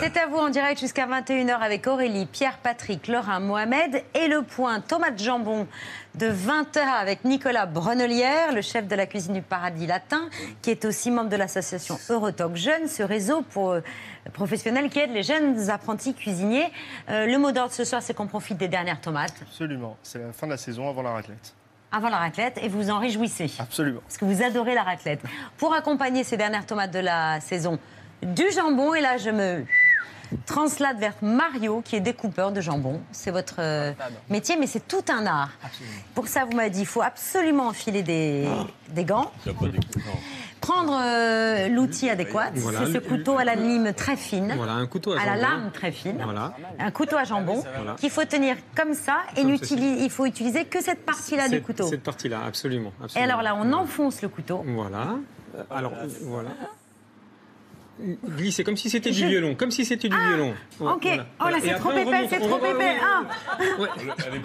C'est à vous en direct jusqu'à 21h avec Aurélie, Pierre, Patrick, Laurent, Mohamed et le point tomate jambon de 20h avec Nicolas Brenelière, le chef de la cuisine du paradis latin, qui est aussi membre de l'association Eurotalk Jeunes, ce réseau pour, euh, professionnel qui aide les jeunes apprentis cuisiniers. Euh, le mot d'ordre ce soir, c'est qu'on profite des dernières tomates. Absolument. C'est la fin de la saison avant la raclette. Avant la raclette et vous en réjouissez. Absolument. Parce que vous adorez la raclette. Pour accompagner ces dernières tomates de la saison, du jambon. Et là, je me translate vers Mario, qui est découpeur de jambon. C'est votre euh, métier, mais c'est tout un art. Pour ça, vous m'avez dit, il faut absolument enfiler des, des gants. Prendre euh, l'outil adéquat, c'est ce couteau à la lime très fine, Voilà, un couteau à, à la jambon. lame très fine, Voilà. un couteau à jambon Voilà. qu'il faut tenir comme ça et Comme il faut utiliser que cette partie-là du couteau. Cette partie-là, absolument, Et absolument. alors là, on enfonce le couteau. Voilà. Euh, Alors, voilà. Glisser comme si c'était du violon, comme si c'était du violon. Ouais, ok. voilà. Oh là, c'est trop remonte, c'est trop on- Ah, Ouais.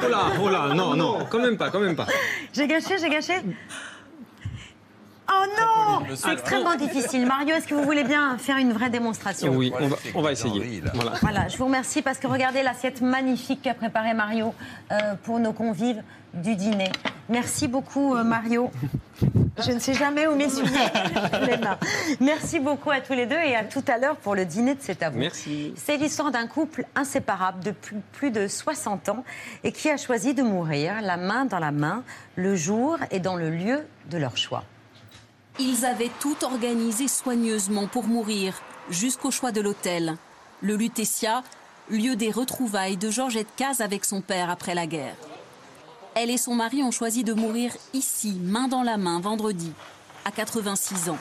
Oh là, oh là, non, non, quand même pas, quand même pas. j'ai gâché, j'ai gâché. Oh non C'est extrêmement difficile. Mario, est-ce que vous voulez bien faire une vraie démonstration Oui, on va, on va essayer. Voilà. Voilà, je vous remercie parce que regardez l'assiette magnifique qu'a préparée Mario euh, pour nos convives du dîner. Merci beaucoup euh, Mario. Je ne sais jamais où m'essuyer les mains. Merci beaucoup à tous les deux et à tout à l'heure pour le dîner de cet. Merci. C'est l'histoire d'un couple inséparable de plus, plus de 60 ans et qui a choisi de mourir la main dans la main, le jour et dans le lieu de leur choix. Ils avaient tout organisé soigneusement pour mourir, jusqu'au choix de l'hôtel. Le Lutetia, lieu des retrouvailles de Georgette Caz avec son père après la guerre. Elle et son mari ont choisi de mourir ici, main dans la main, vendredi, à 86 ans.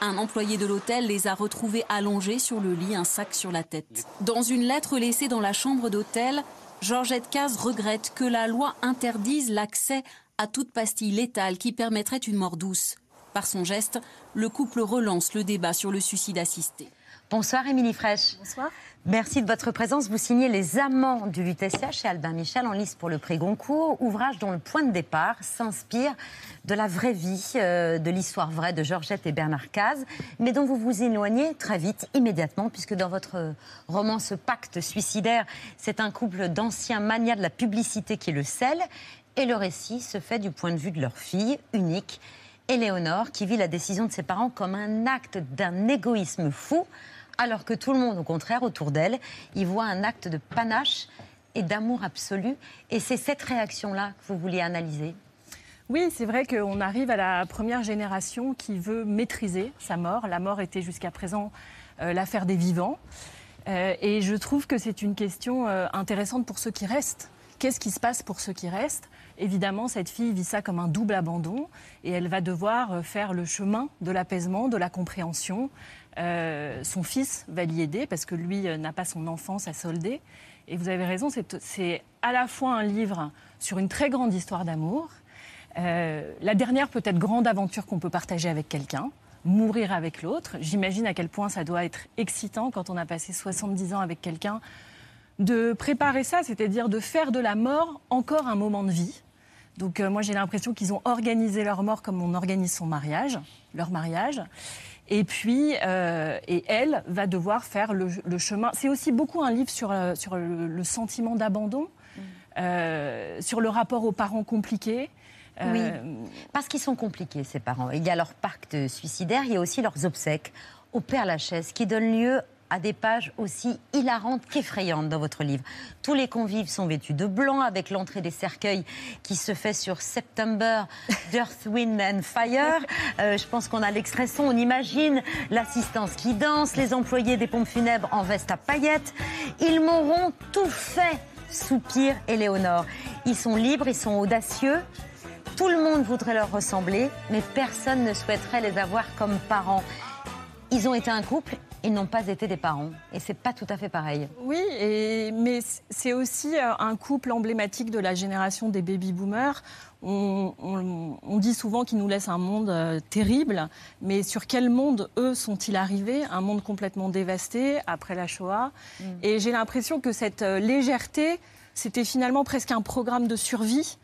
Un employé de l'hôtel les a retrouvés allongés sur le lit, un sac sur la tête. Dans une lettre laissée dans la chambre d'hôtel, Georgette Caz regrette que la loi interdise l'accès à toute pastille létale qui permettrait une mort douce. Par son geste, le couple relance le débat sur le suicide assisté. Bonsoir Émilie Fraîche. Bonsoir. Merci de votre présence. Vous signez Les Amants du Lutetia chez Albin Michel en lice pour le prix Goncourt, ouvrage dont le point de départ s'inspire de la vraie vie, euh, de l'histoire vraie de Georgette et Bernard Caz, mais dont vous vous éloignez très vite, immédiatement, puisque dans votre euh, roman Ce pacte suicidaire, c'est un couple d'anciens manias de la publicité qui le scelle, et le récit se fait du point de vue de leur fille, unique, Éléonore, qui vit la décision de ses parents comme un acte d'un égoïsme fou, alors que tout le monde, au contraire, autour d'elle, y voit un acte de panache et d'amour absolu. Et c'est cette réaction-là que vous vouliez analyser. Oui, c'est vrai qu'on arrive à la première génération qui veut maîtriser sa mort. La mort était jusqu'à présent euh, l'affaire des vivants. Euh, et je trouve que c'est une question euh, intéressante pour ceux qui restent. Qu'est-ce qui se passe pour ceux qui restent? Évidemment, cette fille vit ça comme un double abandon et elle va devoir faire le chemin de l'apaisement, de la compréhension. Euh, son fils va l'y aider parce que lui euh, n'a pas son enfance à solder. Et vous avez raison, c'est- à la fois un livre sur une très grande histoire d'amour, euh, la dernière peut-être grande aventure qu'on peut partager avec quelqu'un, mourir avec l'autre. J'imagine à quel point ça doit être excitant quand on a passé 70 ans avec quelqu'un, de préparer ça, c'est-à-dire de faire de la mort encore un moment de vie. Donc moi j'ai l'impression qu'ils ont organisé leur mort comme on organise son mariage, leur mariage. Et puis, euh, et elle va devoir faire le, le chemin. C'est aussi beaucoup un livre sur, euh, sur le, le sentiment d'abandon, euh, sur le rapport aux parents compliqués. Oui. Parce qu'ils sont compliqués, ces parents. Il y a leur pacte suicidaire, il y a aussi leurs obsèques au Père Lachaise, qui donnent lieu à des pages aussi hilarantes qu'effrayantes dans votre livre. Tous les convives sont vêtus de blanc avec l'entrée des cercueils qui se fait sur September d'Earth, Wind and Fire. Euh, je pense qu'on a l'extrait son, on imagine l'assistance qui danse, les employés des pompes funèbres en veste à paillettes. Ils m'auront tout fait, soupire Éléonore. Ils sont libres, ils sont audacieux. Tout le monde voudrait leur ressembler, mais personne ne souhaiterait les avoir comme parents. Ils ont été un couple ils n'ont pas été des parents. Et c'est pas tout à fait pareil. Oui, et, mais c'est aussi euh, un couple emblématique de la génération des baby-boomers. On, dit souvent qu'ils nous laissent un monde euh, terrible, mais sur quel monde, eux, sont-ils arrivés? Un monde complètement dévasté après la Shoah. Mm. Et j'ai l'impression que cette euh, légèreté, c'était finalement presque un programme de survie.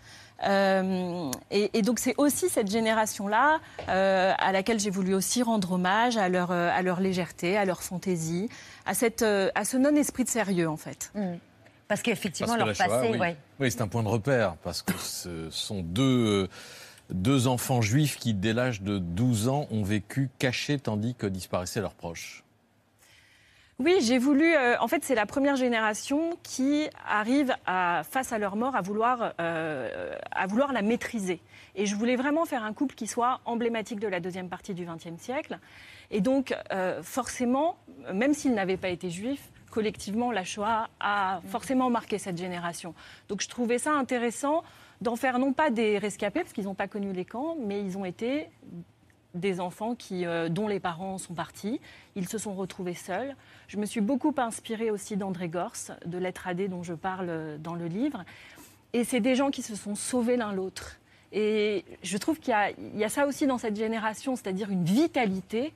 Euh, et, donc c'est aussi cette génération-là euh, à laquelle j'ai voulu aussi rendre hommage à leur, euh, à leur légèreté, à leur fantaisie, à, cette, à ce non-esprit de sérieux en fait. Mm. Parce qu'effectivement, leur passé... oui, oui c'est un point de repère, parce que ce sont deux deux enfants juifs qui, dès l'âge de 12 ans, ont vécu cachés tandis que disparaissaient leurs proches. Oui, j'ai voulu. Euh, en fait, c'est la première génération qui arrive face à leur mort à vouloir, euh, à vouloir la maîtriser. Et je voulais vraiment faire un couple qui soit emblématique de la deuxième partie du XXe siècle. Et donc, euh, forcément, même s'ils n'avaient pas été juifs, collectivement, la Shoah a forcément marqué cette génération. Donc, je trouvais ça intéressant d'en faire non pas des rescapés, parce qu'ils n'ont pas connu les camps, mais ils ont été des enfants qui, euh, dont les parents sont partis. Ils se sont retrouvés seuls. Je me suis beaucoup inspirée aussi d'André Gors, de Lettre AD dont je parle euh, dans le livre. Et c'est des gens qui se sont sauvés l'un l'autre. Et je trouve qu'il y, a ça aussi dans cette génération, c'est-à-dire une vitalité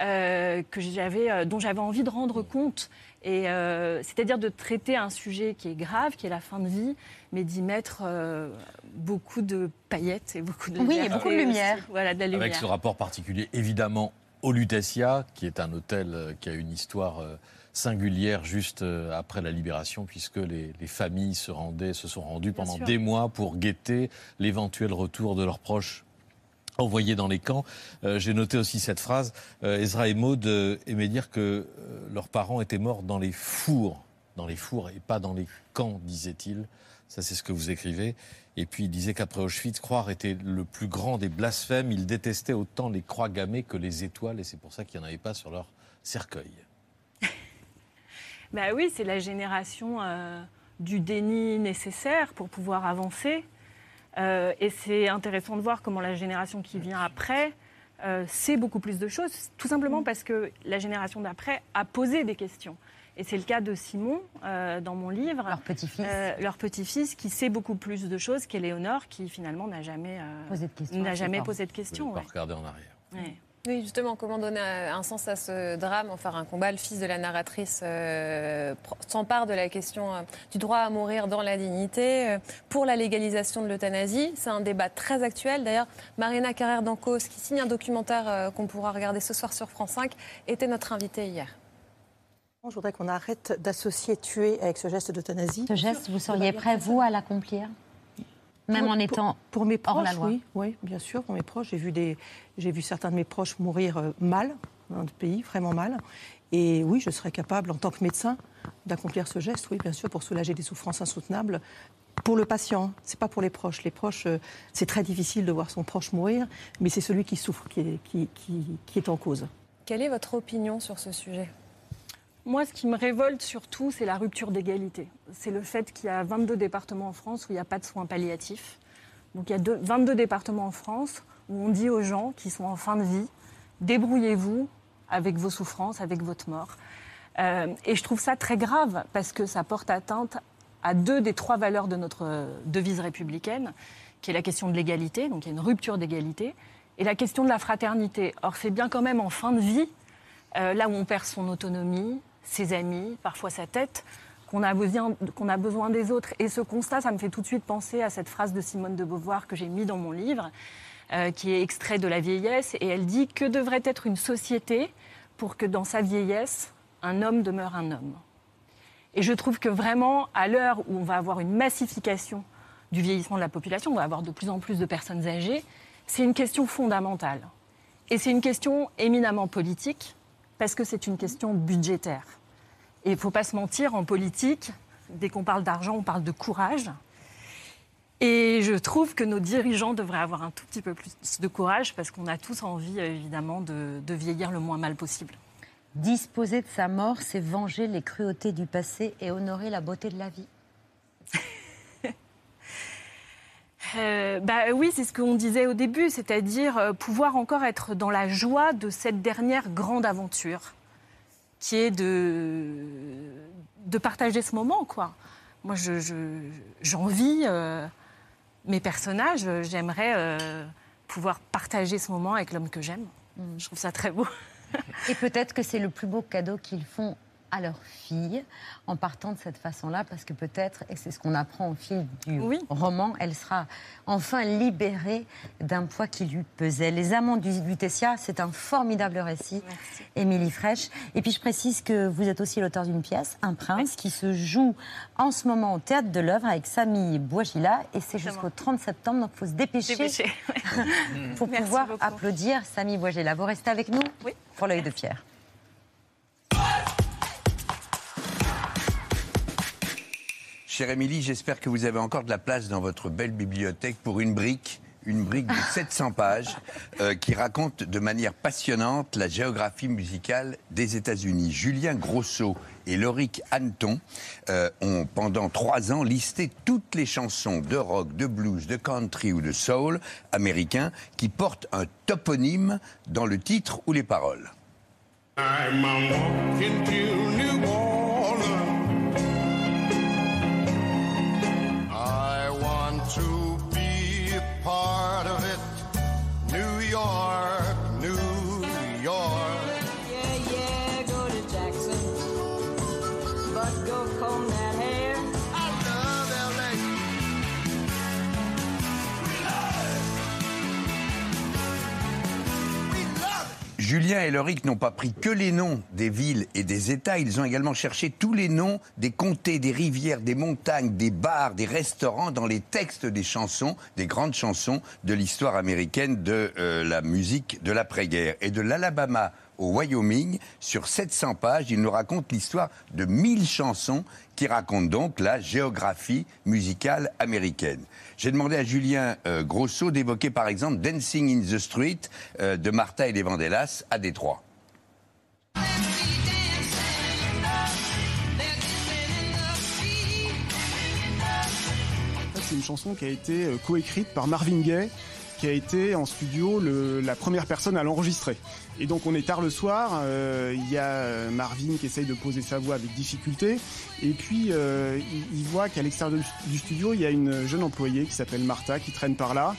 euh, que dont j'avais envie de rendre compte. Et c'est-à-dire de traiter un sujet qui est grave, qui est la fin de vie, mais d'y mettre beaucoup de paillettes et beaucoup de Oui, et beaucoup de lumière. Voilà, de la lumière. Avec ce rapport particulier, évidemment, au Lutetia, qui est un hôtel euh, qui a une histoire euh, singulière juste euh, après la libération, puisque les, familles se, rendaient, se sont rendues pendant des mois pour guetter l'éventuel retour de leurs proches envoyés dans les camps. J'ai noté aussi cette phrase. Ezra et Maud aimaient dire que leurs parents étaient morts dans les fours, dans les fours et pas dans les camps, disait-il. Ça, c'est ce que vous écrivez. Et puis il disait qu'après Auschwitz, croire était le plus grand des blasphèmes. Il détestait autant les croix gammées que les étoiles, et c'est pour ça qu'il n'y en avait pas sur leur cercueil. bah oui, c'est la génération euh, du déni nécessaire pour pouvoir avancer. Euh, et c'est intéressant de voir comment la génération qui vient après euh, sait beaucoup plus de choses, tout simplement parce que la génération d'après a posé des questions. Et c'est le cas de Simon euh, dans mon livre. Leur petit-fils. Euh, leur petit-fils qui sait beaucoup plus de choses qu'Éléonore, qui finalement n'a jamais, euh, posé de questions. N'a jamais posé de questions. Ouais. regarder en arrière. Oui, justement, comment donner un sens à ce drame, en faire un combat Le fils de la narratrice s'empare de la question du droit à mourir dans la dignité pour la légalisation de l'euthanasie. C'est un débat très actuel. D'ailleurs, Marina Carrère d'Ancos, qui signe un documentaire qu'on pourra regarder ce soir sur France 5, était notre invitée hier. Je voudrais qu'on arrête d'associer tuer avec ce geste d'euthanasie. Ce geste, vous seriez prêt, vous, à l'accomplir? Même en étant pour, mes proches, hors la loi. Oui, oui, bien sûr, pour mes proches. J'ai vu, des, j'ai vu certains de mes proches mourir euh, mal dans notre pays, vraiment mal. Et oui, je serais capable, en tant que médecin, d'accomplir ce geste, oui, bien sûr, pour soulager des souffrances insoutenables. Pour le patient, c'est pas pour les proches. Les proches, euh, c'est très difficile de voir son proche mourir, mais c'est celui qui souffre qui est, qui, qui est en cause. Quelle est votre opinion sur ce sujet? Moi, ce qui me révolte surtout, c'est la rupture d'égalité. C'est le fait qu'il y a 22 départements en France où il n'y a pas de soins palliatifs. Donc il y a 22 départements en France où on dit aux gens qui sont en fin de vie, débrouillez-vous avec vos souffrances, avec votre mort. Euh, et je trouve ça très grave parce que ça porte atteinte à deux des trois valeurs de notre devise républicaine, qui est la question de l'égalité, donc il y a une rupture d'égalité, et la question de la fraternité. Or, c'est bien quand même en fin de vie, euh, là où on perd son autonomie, ses amis, parfois sa tête, qu'on a, besoin, des autres. Et ce constat, ça me fait tout de suite penser à cette phrase de Simone de Beauvoir que j'ai mis dans mon livre, euh, qui est extrait de La vieillesse. Et elle dit Que devrait être une société pour que dans sa vieillesse, un homme demeure un homme? Et je trouve que vraiment, à l'heure où on va avoir une massification du vieillissement de la population, on va avoir de plus en plus de personnes âgées, c'est une question fondamentale. Et c'est une question éminemment politique, parce que c'est une question budgétaire. Et il ne faut pas se mentir, en politique, dès qu'on parle d'argent, on parle de courage. Et je trouve que nos dirigeants devraient avoir un tout petit peu plus de courage parce qu'on a tous envie, évidemment, de, vieillir le moins mal possible. Disposer de sa mort, c'est venger les cruautés du passé et honorer la beauté de la vie. Euh, bah, oui, c'est ce qu'on disait au début, c'est-à-dire euh, pouvoir encore être dans la joie de cette dernière grande aventure qui est de, de partager ce moment, quoi. Moi, j'envie je, mes personnages, j'aimerais pouvoir partager ce moment avec l'homme que j'aime. Mm. Je trouve ça très beau. Et peut-être que c'est le plus beau cadeau qu'ils font à leur fille en partant de cette façon-là, parce que peut-être, et c'est ce qu'on apprend au fil du roman, elle sera enfin libérée d'un poids qui lui pesait. Les Amants du Lutetia, c'est un formidable récit, Émilie Fraîche. Et puis je précise que vous êtes aussi l'auteur d'une pièce, Un prince, qui se joue en ce moment au Théâtre de l'œuvre avec Samy Bouagila, et c'est jusqu'au 30 septembre, donc il faut se dépêcher, pour pouvoir applaudir Samy Bouagila. Vous restez avec nous pour l'œil de Pierre. Chère Émilie, j'espère que vous avez encore de la place dans votre belle bibliothèque pour une brique une brique de 700 pages euh, qui raconte de manière passionnante la géographie musicale des États-Unis. Julien Grosso et Loric Anton euh, ont pendant trois ans listé toutes les chansons de rock, de blues, de country ou de soul américains qui portent un toponyme dans le titre ou les paroles. Julien et Loric n'ont pas pris que les noms des villes et des États, ils ont également cherché tous les noms des comtés, des rivières, des montagnes, des bars, des restaurants dans les textes des chansons, des grandes chansons de l'histoire américaine de euh, la musique de l'après-guerre. Et de l'Alabama au Wyoming, sur 700 pages, il nous raconte l'histoire de 1000 chansons qui racontent donc la géographie musicale américaine. J'ai demandé à Julien euh, Grosso d'évoquer par exemple Dancing in the Street euh, de Martha et les Vandellas à Détroit. C'est une chanson qui a été euh, coécrite par Marvin Gaye, qui a été en studio la première personne à l'enregistrer. Et donc on est tard le soir, euh, il y a euh, Marvin qui essaye de poser sa voix avec difficulté, et puis euh, il, voit qu'à l'extérieur du studio, il y a une jeune employée qui s'appelle Martha qui traîne par là.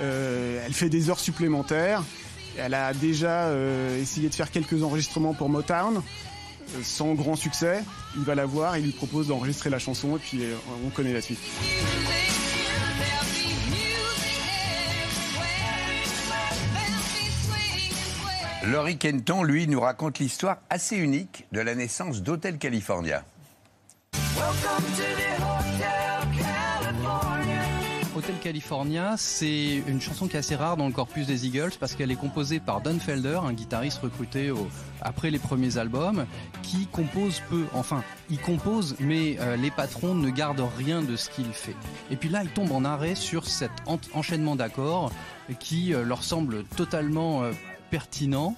elle fait des heures supplémentaires. Elle a déjà essayé de faire quelques enregistrements pour Motown, sans grand succès. Il va la voir, il lui propose d'enregistrer la chanson, et puis on connaît la suite. Laurie Kenton, lui, nous raconte l'histoire assez unique de la naissance d'Hotel California. Hotel California, c'est une chanson qui est assez rare dans le corpus des Eagles parce qu'elle est composée par Don Felder, un guitariste recruté après les premiers albums, qui compose peu. Enfin, il compose, mais euh, les patrons ne gardent rien de ce qu'il fait. Et puis là, il tombe en arrêt sur cet enchaînement d'accords qui euh, leur semble totalement euh, pertinent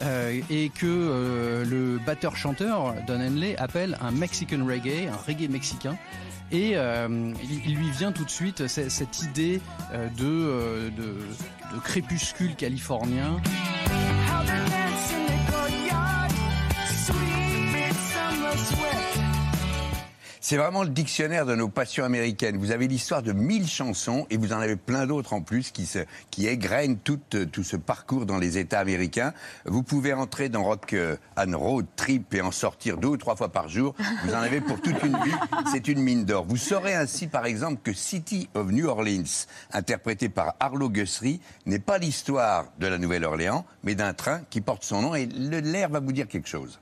euh, et que euh, le batteur-chanteur Don Henley appelle un Mexican reggae, un reggae mexicain. Et euh, il, lui vient tout de suite cette, idée de, de crépuscule californien. C'est vraiment le dictionnaire de nos passions américaines. Vous avez l'histoire de mille chansons et vous en avez plein d'autres en plus qui, se, qui égrènent tout, euh, tout ce parcours dans les États américains. Vous pouvez entrer dans Rock euh, and Road Trip et en sortir deux ou trois fois par jour. Vous en avez pour toute une vie. C'est une mine d'or. Vous saurez ainsi, par exemple, que City of New Orleans, interprété par Arlo Guthrie, n'est pas l'histoire de la Nouvelle-Orléans, mais d'un train qui porte son nom et l'air va vous dire quelque chose.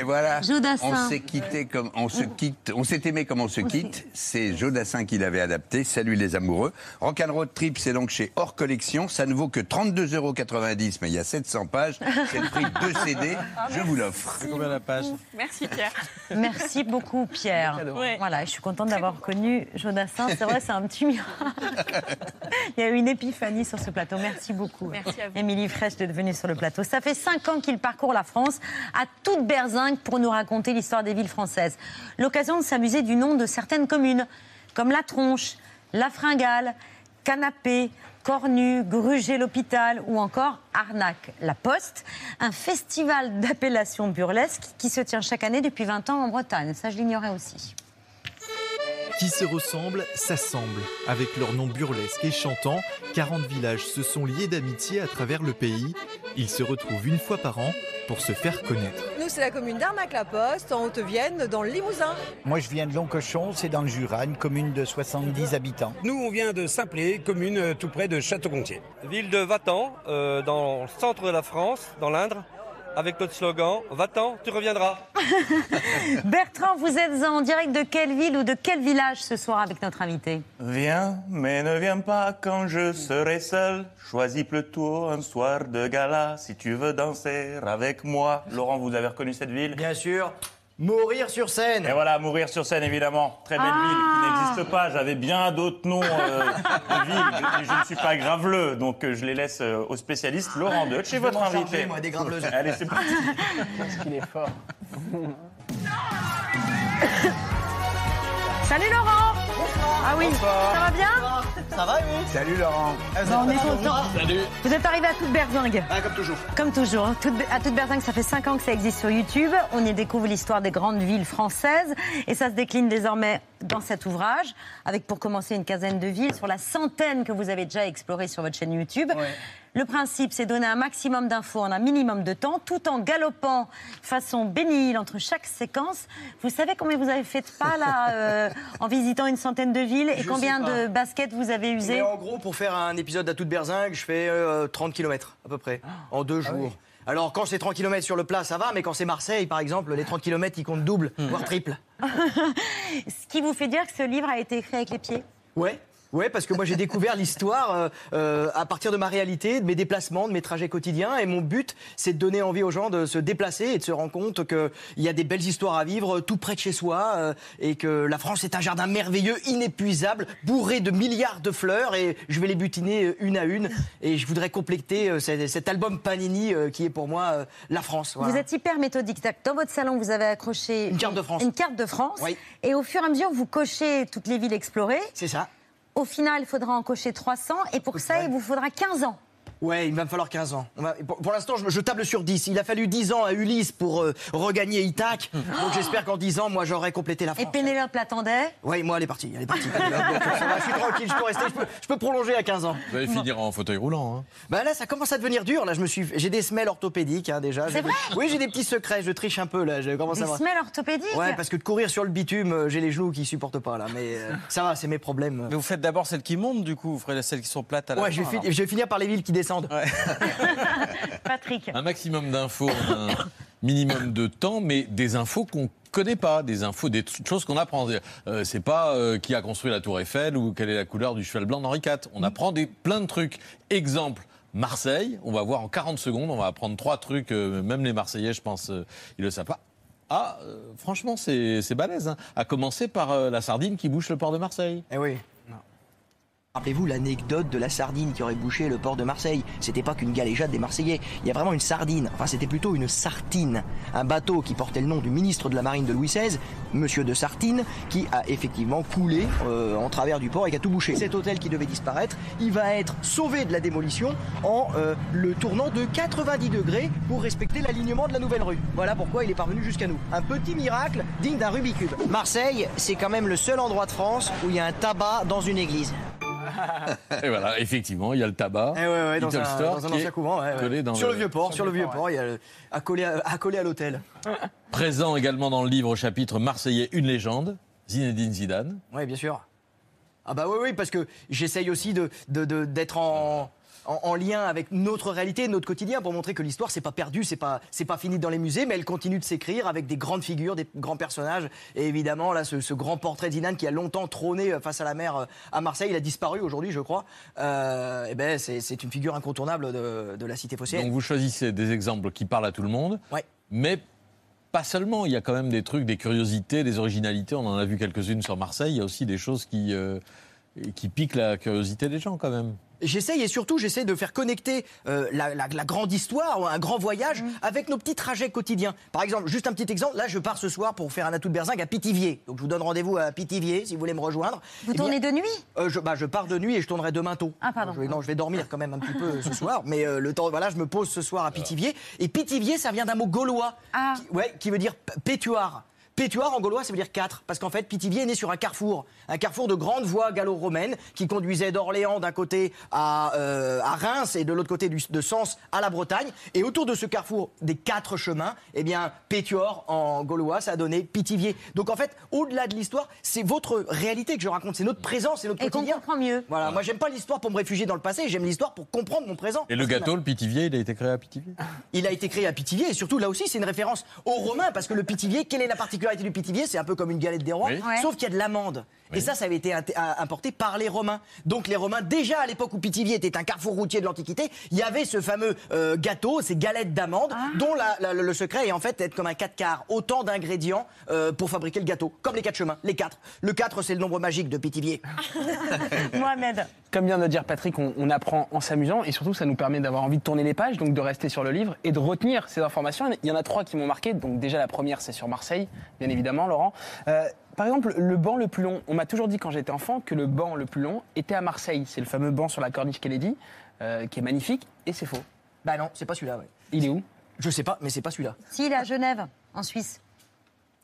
Et voilà, Jodassin. on s'est quitté comme on se quitte, on s'est aimé comme on se quitte. C'est Jodassin qui l'avait adapté. Salut les amoureux. Rock'n'Roll Trip, c'est donc chez Hors Collection. Ça ne vaut que 32,90 euros, mais il y a 700 pages. C'est le prix de deux CD. Je vous l'offre. C'est combien la page Merci Pierre. Merci beaucoup, Pierre. Ouais. Voilà, je suis contente d'avoir connu Jodassin. C'est vrai, c'est un petit miracle. Il y a eu une épiphanie sur ce plateau. Merci beaucoup. Merci à vous. Émilie Fraîche d'être venue sur le plateau. Ça fait cinq ans qu'il parcourt la France à toute pour nous raconter l'histoire des villes françaises. L'occasion de s'amuser du nom de certaines communes, comme La Tronche, La Fringale, Canapé, Cornu, Gruget l'Hôpital ou encore Arnac La Poste, un festival d'appellations burlesques qui se tient chaque année depuis 20 ans en Bretagne. Ça, je l'ignorais aussi. Qui se ressemblent, s'assemblent. Avec leurs noms burlesques et chantants, 40 villages se sont liés d'amitié à travers le pays. Ils se retrouvent une fois par an pour se faire connaître. Nous, c'est la commune d'Arnac-la-Poste, en Haute-Vienne, dans le Limousin. Moi, je viens de Longcochon, c'est dans le Jura, une commune de 70 habitants. Nous, on vient de Saint-Plé, commune euh, tout près de Château-Gontier. Ville de Vatan, euh, dans le centre de la France, dans l'Indre, avec notre slogan Vatan, tu reviendras. Bertrand, vous êtes en direct de quelle ville ou de quel village ce soir avec notre invité? Viens, mais ne viens pas quand je serai seul. Choisis plutôt un soir de gala si tu veux danser avec moi. Laurent, vous avez reconnu cette ville? Bien sûr, mourir sur scène. Et voilà, mourir sur scène, évidemment. Très belle Ah. ville qui n'existe pas. J'avais bien d'autres noms euh, de villes, mais je ne suis pas graveleux, donc euh, je les laisse euh, aux spécialistes. Laurent Deutsch, Je chez votre invité. charger, moi, des graveleuses. Allez, c'est parti. Parce qu'il est fort. Salut Laurent Ah oui, Bonsoir. ça va bien Ça va, oui Salut Laurent. Bon, on est content. Salut. Vous êtes arrivé à toute berzingue Ah, comme toujours. Comme toujours. Toute- à toute berzingue, ça fait 5 ans que ça existe sur YouTube. On y découvre l'histoire des grandes villes françaises et ça se décline désormais dans cet ouvrage, avec pour commencer une quinzaine de villes sur la centaine que vous avez déjà explorées sur votre chaîne YouTube. Le principe, c'est donner un maximum d'infos en un minimum de temps, tout en galopant façon bénille entre chaque séquence. Vous savez combien vous avez fait de pas là euh, en visitant une centaine de villes et Je combien de baskets vous avez usé Mais en gros, pour faire un épisode à toute berzingue, je fais euh, 30 km à peu près, en deux jours. Alors quand c'est 30 km sur le plat, ça va, mais quand c'est Marseille, par exemple, les 30 km, ils comptent double, voire triple. Ce qui vous fait dire que ce livre a été écrit avec les pieds? Ouais. Ouais, parce que moi j'ai découvert l'histoire euh, euh, à partir de ma réalité, de mes déplacements, de mes trajets quotidiens. Et mon but, c'est de donner envie aux gens de se déplacer et de se rendre compte qu'il y a des belles histoires à vivre tout près de chez soi. euh, et que la France est un jardin merveilleux, inépuisable, bourré de milliards de fleurs. Et je vais les butiner euh, une à une. Et je voudrais compléter euh, cet, cet album Panini euh, qui est pour moi euh, la France. Voilà. Vous êtes hyper méthodique. Dans votre salon, vous avez accroché Une carte de France. Une carte de France. Oui. Et au fur et à mesure, vous cochez toutes les villes explorées. C'est ça. Au final, il faudra en cocher 300. Et pour ça, il vous faudra 15 ans. Ouais, il va me falloir 15 ans. On va- Pour, pour l'instant, je, je table sur 10. Il a fallu 10 ans à Ulysse pour euh, regagner Ithaque. Donc j'espère qu'en 10 ans, moi, j'aurai complété la Et France. Pénélope l'attendait? Oui, moi, elle est partie. Elle est partie. Pénélope. Donc, ça va, je suis tranquille, je peux rester, je peux, je peux prolonger à 15 ans. Vous allez finir en fauteuil roulant. Hein. Bah là, ça commence à devenir dur. Là, je me suis, j'ai des semelles orthopédiques hein, déjà. C'est vrai? Oui, j'ai des petits secrets. Je triche un peu là. Je commence Des à voir. semelles orthopédiques? Ouais, parce que de courir sur le bitume, euh, j'ai les genoux qui supportent pas là. Mais euh, ça va, c'est mes problèmes. Mais vous faites d'abord celles qui montent, du coup, vous ferez celles qui sont plates à la Ouais, fin. je vais, alors. fi- je vais finir par les villes qui descendent. Patrick. Un maximum d'infos, un minimum de temps, mais des infos qu'on connaît pas, des infos, des choses qu'on apprend. Euh, c'est pas euh, qui a construit la Tour Eiffel ou quelle est la couleur du cheval blanc d'Henri IV. On apprend des, plein de trucs. Exemple. Marseille, on va voir en 40 secondes, on va apprendre trois trucs, euh, même les Marseillais, je pense, euh, ils le savent pas. Ah, euh, franchement, c'est c'est balèze. Hein. À commencer par euh, la sardine qui bouche le port de Marseille. Eh oui. Rappelez-vous l'anecdote de la sardine qui aurait bouché le port de Marseille. C'était pas qu'une galéjade des Marseillais. Il y a vraiment une sardine. Enfin, c'était plutôt une sartine. Un bateau qui portait le nom du ministre de la Marine de Louis XVI, Monsieur de Sartine, qui a effectivement coulé euh, en travers du port et qui a tout bouché. Cet hôtel qui devait disparaître, il va être sauvé de la démolition en euh, le tournant de 90 degrés pour respecter l'alignement de la nouvelle rue. Voilà pourquoi il est parvenu jusqu'à nous. Un petit miracle digne d'un Rubik's Cube. Marseille, c'est quand même le seul endroit de France où il y a un tabac dans une église. Et voilà, effectivement, il y a le tabac. Eh ouais, ouais, dans Little un, Store dans un qui est ancien couvent. ouais, ouais. collé dans sur le, vieux port, sur le vieux port, il y a le- accolé à, accolé à l'hôtel. Présent également dans le livre au chapitre Marseillais, une légende, Zinedine Zidane. Oui, bien sûr. Ah bah oui, oui, parce que j'essaye aussi de, de- de- d'être en, en, en lien avec notre réalité, notre quotidien, pour montrer que l'histoire, c'est pas perdu, c'est pas, c'est pas fini dans les musées, mais elle continue de s'écrire avec des grandes figures, des grands personnages. Et évidemment, là, ce, ce grand portrait d'Inan qui a longtemps trôné euh, face à la mer euh, à Marseille, il a disparu aujourd'hui, je crois. Euh, et ben, c'est, une figure incontournable de, de la cité phocéenne. Donc vous choisissez des exemples qui parlent à tout le monde, mais pas seulement. Il y a quand même des trucs, des curiosités, des originalités. On en a vu quelques-unes sur Marseille. Il y a aussi des choses qui, euh, qui piquent la curiosité des gens quand même. J'essaye et surtout j'essaie de faire connecter euh, la, la- la grande histoire, un grand voyage, avec nos petits trajets quotidiens. Par exemple, juste un petit exemple, là je pars ce soir pour faire un atout de Berzingue à Pithiviers. Donc je vous donne rendez-vous à Pithiviers si vous voulez me rejoindre. Vous Eh tournez bien, de nuit euh, je, bah, je pars de nuit et je tournerai demain tôt. Ah, pardon. Je vais- non, je vais dormir quand même un petit peu ce soir, mais euh, le temps, voilà, je me pose ce soir à Pithiviers. Et Pithiviers, ça vient d'un mot gaulois, qui, ouais, qui veut dire pétuard. Pétuard en gaulois, ça veut dire quatre, parce qu'en fait, Pithiviers est né sur un carrefour, un carrefour de grandes voies gallo-romaines qui conduisait d'Orléans d'un côté à, euh, à Reims et de l'autre côté du- de Sens à la Bretagne. Et autour de ce carrefour des quatre chemins, eh bien, Pétuor en gaulois, ça a donné Pithiviers. Donc en fait, au-delà de l'histoire, c'est votre réalité que je raconte, c'est notre présent, c'est notre Et qu'on quotidien. comprend mieux. Voilà, moi j'aime pas l'histoire pour me réfugier dans le passé, j'aime l'histoire pour comprendre mon présent. Et le gâteau, le Pithiviers, il a été créé à Pithiviers? Il a été créé à Pithiviers et surtout là aussi c'est une référence aux Romains parce que le Pithiviers, quelle est la particularité du Pithiviers C'est un peu comme une galette des rois, Oui. Ouais. sauf qu'il y a de l'amande. Et ça, ça avait été à- importé par les Romains. Donc les Romains, déjà à l'époque où Pithiviers était un carrefour routier de l'Antiquité, il y avait ce fameux euh, gâteau, ces galettes d'amande, dont la- la- le secret est en fait d'être comme un 4 quarts, autant d'ingrédients euh, pour fabriquer le gâteau, comme les quatre chemins, les quatre. Le 4, c'est le nombre magique de Pithiviers. Mohamed. Comme vient de le dire Patrick, on, on apprend en s'amusant et surtout ça nous permet d'avoir envie de tourner les pages, donc de rester sur le livre et de retenir ces informations. Il y en a trois qui m'ont marqué. Donc déjà la première c'est sur Marseille, bien évidemment, Laurent. Euh, par exemple, le banc le plus long. On m'a toujours dit quand j'étais enfant que le banc le plus long était à Marseille. C'est le fameux banc sur la corniche Kennedy, euh, qui est magnifique et c'est faux. Bah non, c'est pas celui-là. Ouais. Il est où? Je sais pas, mais c'est pas celui-là. Si, il est à Genève, en Suisse.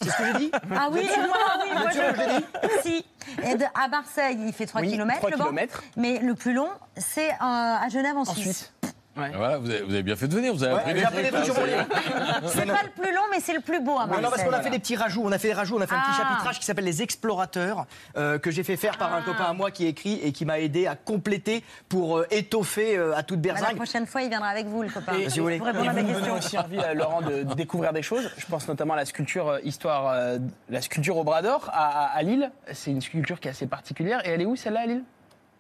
C'est ce que j'ai dit Ah oui, sûr moi, oui, moi, je l'ai dit Si. Et de- à Marseille, il fait 3 Oui, km. 3 le banc. kilomètres. Mais le plus long, c'est euh, à Genève, en, En Suisse. Suisse. Ouais. Voilà, vous avez, vous avez bien fait de venir, vous avez Ouais, appris appris des trucs sur mon livre. C'est pas le plus long, mais c'est le plus beau à Non, Marseille. non, parce qu'on a fait des petits rajouts. On a fait des rajouts. On a fait un petit Ah. chapitrage qui s'appelle Les Explorateurs, euh, que j'ai fait faire par un copain à moi qui écrit et qui m'a aidé à compléter pour euh, étoffer euh, à toute Bah, la berzingue. prochaine fois, il viendra avec vous, le copain. Et, si vous voulez. Pour répondre et à vous questions. aussi envie, euh, Laurent, de, de découvrir des choses. Je pense notamment à la sculpture euh, histoire, euh, la sculpture au bras d'or à, à- à Lille. C'est une sculpture qui est assez particulière. Et elle est où celle-là à Lille?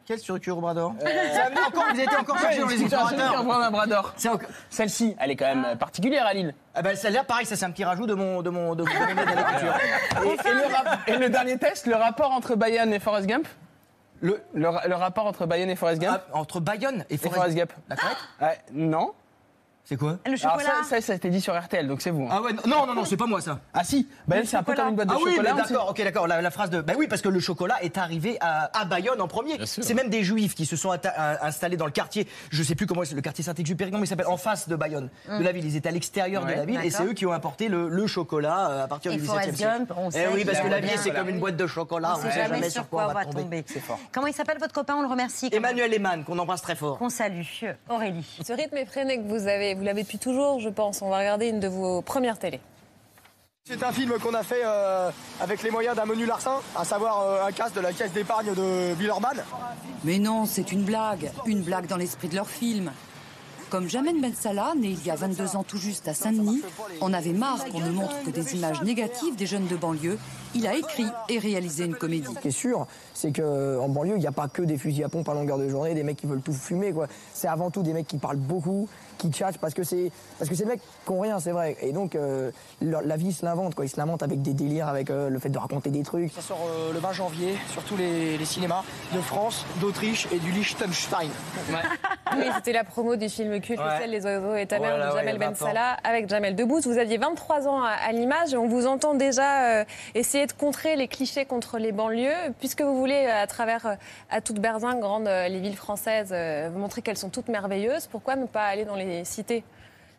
Quelle structure au bras d'or Ça avait encore, Vous avez été encore chercher dans les explorateurs. Celle-ci, elle est quand même euh, particulière à Lille. Ah ben, celle-là, pareil, ça c'est un petit rajout de mon de mon de mon domaine de la culture. Et, et le rap- et le dernier test, le rapport entre Bayonne et Forrest Gump Le, le, ra- le rapport entre Bayonne et Forrest Gump Ah, entre Bayonne et Et Forest. Forrest Gump. La correcte Ouais, Non. C'est quoi Le Alors chocolat. ça, ça, ça a été dit sur RTL, donc c'est vous. hein. Ah ouais, non, non, non, c'est pas moi ça. Ah si, Bayonne c'est un peu chocolat. comme une boîte de Ah oui, chocolat. mais on sait- d'accord, ok, d'accord. La, la phrase de. Bah oui, parce que le chocolat est arrivé à, à Bayonne en premier. Bien sûr. C'est même des juifs qui se sont atta- à- installés dans le quartier. Je sais plus comment c'est le quartier Saint-Exupéry, comment il s'appelle En face de Bayonne, de la ville. Ils étaient à l'extérieur de Ouais, la ville et c'est d'accord. eux qui ont importé le, le chocolat euh, à partir Et du Forrest 17e siècle. Gump, on eh sait oui, qu'il parce que la bien- vie c'est comme une boîte de chocolat. On ne sait jamais sur quoi on va tomber. C'est fort. Comment il s'appelle votre copain? On le remercie. Emmanuel Eman, qu'on embrasse très fort. Qu'on salue. Aurélie. Ce rythme effréné que vous avez, vous l'avez depuis toujours, je pense. On va regarder une de vos premières télés. C'est un film qu'on a fait euh, avec les moyens d'un menu larcin, à savoir euh, un casse de la caisse d'épargne de Billerman. Mais non, c'est une blague. Une blague dans l'esprit de leur film. Comme Jamel Ben Salah, né il y a 22 ans tout juste à Saint-Denis, en avait marre qu'on ne montre que des images négatives des jeunes de banlieue. Il a écrit et réalisé une comédie. Ce qui est sûr, c'est qu'en banlieue, il n'y a pas que des fusils à pompe à longueur de journée, des mecs qui veulent tout fumer. C'est avant tout des mecs qui parlent beaucoup, qui tchatchent, parce que c'est parce que c'est des mecs qui n'ont rien, c'est vrai. Et donc, euh, leur- la vie, ils se l'invente. quoi. Ils se l'inventent avec des délires, avec euh, le fait de raconter des trucs. Ça sort euh, le 20 janvier sur tous les, les cinémas de France, d'Autriche et du Liechtenstein. Oui, c'était la promo du film culte Ouais. Le les oiseaux et ta mère Voilà, de ouais, Jamel a Ben 20 ans. Salah avec Jamel Debbouze. Vous aviez 23 ans à, à l'image et on vous entend déjà euh, essayer de contrer les clichés contre les banlieues. Puisque vous voulez, à travers à toute Berzingue, euh, les villes françaises, euh, vous montrer qu'elles sont toutes merveilleuses, pourquoi ne pas aller dans les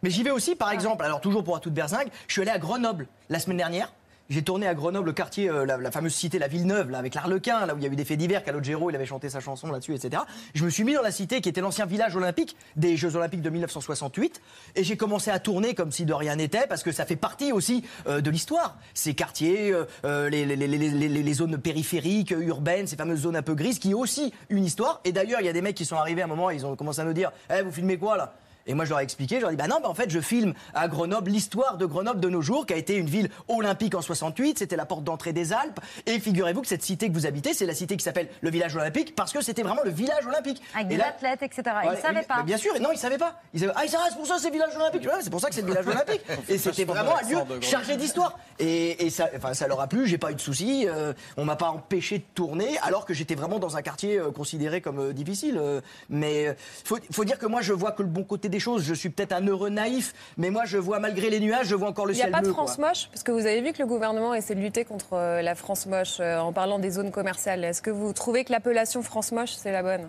Mais j'y vais aussi, par exemple, alors toujours pour à toute berzingue, je suis allé à Grenoble la semaine dernière. J'ai tourné à Grenoble, le quartier, euh, la, la fameuse cité, la Villeneuve, là, avec l'Arlequin, là où il y a eu des faits divers, Calogero, il avait chanté sa chanson là-dessus, etc. Je me suis mis dans la cité qui était l'ancien village olympique des Jeux Olympiques de 1968, et j'ai commencé à tourner comme si de rien n'était, parce que ça fait partie aussi euh, de l'histoire. Ces quartiers, euh, les, les- les- les- les- les zones périphériques, urbaines, ces fameuses zones un peu grises, qui ont aussi une histoire. Et d'ailleurs, il y a des mecs qui sont arrivés à un moment, ils ont commencé à nous dire, Eh, vous filmez quoi là? Et moi, je leur ai expliqué, je leur ai dit, bah non, bah en fait, je filme à Grenoble l'histoire de Grenoble de nos jours, qui a été une ville olympique en 68, c'était la porte d'entrée des Alpes. Et figurez-vous que cette cité que vous habitez, c'est la cité qui s'appelle le village olympique, parce que c'était vraiment le village olympique. Avec Et des là- athlètes, etc. Ouais, Ils ne savaient pas. mais Bien sûr, et non, ils savaient pas. Ils savaient, ah, ils savaient, c'est pour ça que c'est le village olympique. Ouais, c'est pour ça que c'est le village olympique. Et c'était vraiment un lieu chargé d'histoire. Et, et ça, enfin, ça leur a plu, j'ai pas eu de soucis. euh, on m'a pas empêché de tourner, alors que j'étais vraiment dans un quartier euh, considéré comme euh, difficile. euh, mais euh, faut, faut dire que moi, je vois que le bon côté des choses. Je suis peut-être un heureux naïf, mais moi, je vois malgré les nuages, je vois encore le Il n'y a ciel pas de bleu. France quoi. moche Parce que vous avez vu que le gouvernement essaie de lutter contre euh, la France moche euh, en parlant des zones commerciales. Est-ce que vous trouvez que l'appellation France moche, c'est la bonne?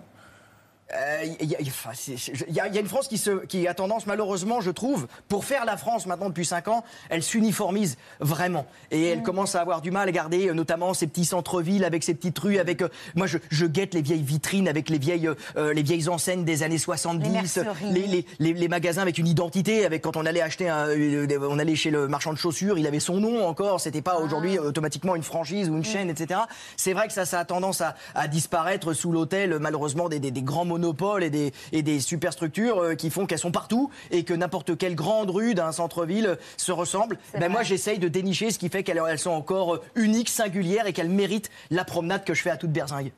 Il y, a- enfin, c'est- c'est- il y a une France qui, se, qui a tendance, malheureusement, je trouve, pour faire la France maintenant depuis 5 ans, elle s'uniformise vraiment. Et elle commence à avoir du mal à garder euh, notamment ces petits centres-villes avec ces petites rues. Avec, euh, moi, je, je guette les vieilles vitrines avec les vieilles, euh, les vieilles enseignes des années 70, merceries. les, les, les- les magasins avec une identité. Avec quand on allait acheter, un, euh, on allait chez le marchand de chaussures, il avait son nom encore. C'était pas aujourd'hui euh, automatiquement une franchise ou une chaîne, etc. C'est vrai que ça, ça a tendance à, à disparaître sous l'autel, malheureusement, des, des- des grands monopoles et des, et des superstructures euh, qui font qu'elles sont partout et que n'importe quelle grande rue d'un centre-ville euh, se ressemble. Ben moi, j'essaye de dénicher ce qui fait qu'elles elles sont encore euh, uniques, singulières et qu'elles méritent la promenade que je fais à toute berzingue.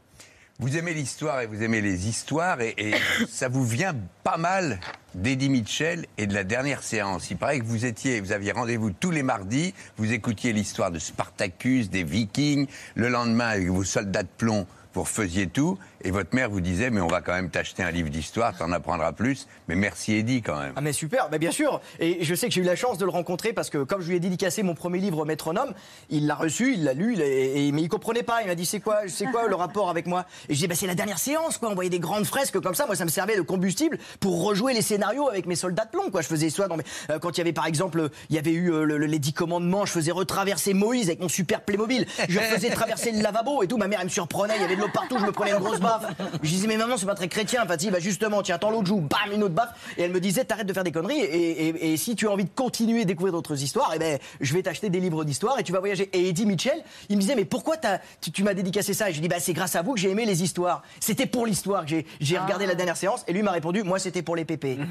Vous aimez l'histoire et vous aimez les histoires et, et ça vous vient pas mal d'Eddie Mitchell et de la dernière séance. Il paraît que vous étiez, vous aviez rendez-vous tous les mardis, vous écoutiez l'histoire de Spartacus, des Vikings. Le lendemain, avec vos soldats de plomb, vous refaisiez tout et votre mère vous disait mais on va quand même t'acheter un livre d'histoire, t'en apprendras plus. Mais merci Eddie quand même. Ah mais super, bien sûr. Et je sais que j'ai eu la chance de le rencontrer parce que comme je lui ai dédicacé mon premier livre Métronome, il l'a reçu, il l'a lu, il mais il comprenait pas. Il m'a dit c'est quoi, c'est quoi le rapport avec moi? Et j'ai dit bah c'est la dernière séance quoi. On voyait des grandes fresques comme ça. Moi ça me servait de combustible pour rejouer les scénarios avec mes soldats de plomb quoi. Je faisais soit euh, quand il y avait par exemple il y avait eu euh, le- le- les dix commandements, je faisais retraverser Moïse avec mon super Playmobil. Je faisais traverser le lavabo et tout. Ma mère elle me surprenait, il y avait de l'eau partout, je me prenais une grosse baffe. Je disais mais maman c'est pas très chrétien. Enfin si bah justement tiens attends l'autre joue, bam une autre baffe. Et elle me disait t'arrêtes de faire des conneries et, et- et si tu as envie de continuer à découvrir d'autres histoires, eh ben je vais t'acheter des livres d'histoire et tu vas voyager. Et Eddie Mitchell, il me disait mais pourquoi tu, tu m'as dédicacé ça? Et je lui dis bah c'est grâce à vous que j'ai aimé les histoires. C'était pour l'histoire que j'ai j'ai regardé la dernière séance et lui m'a répondu moi c'était pour les pépés.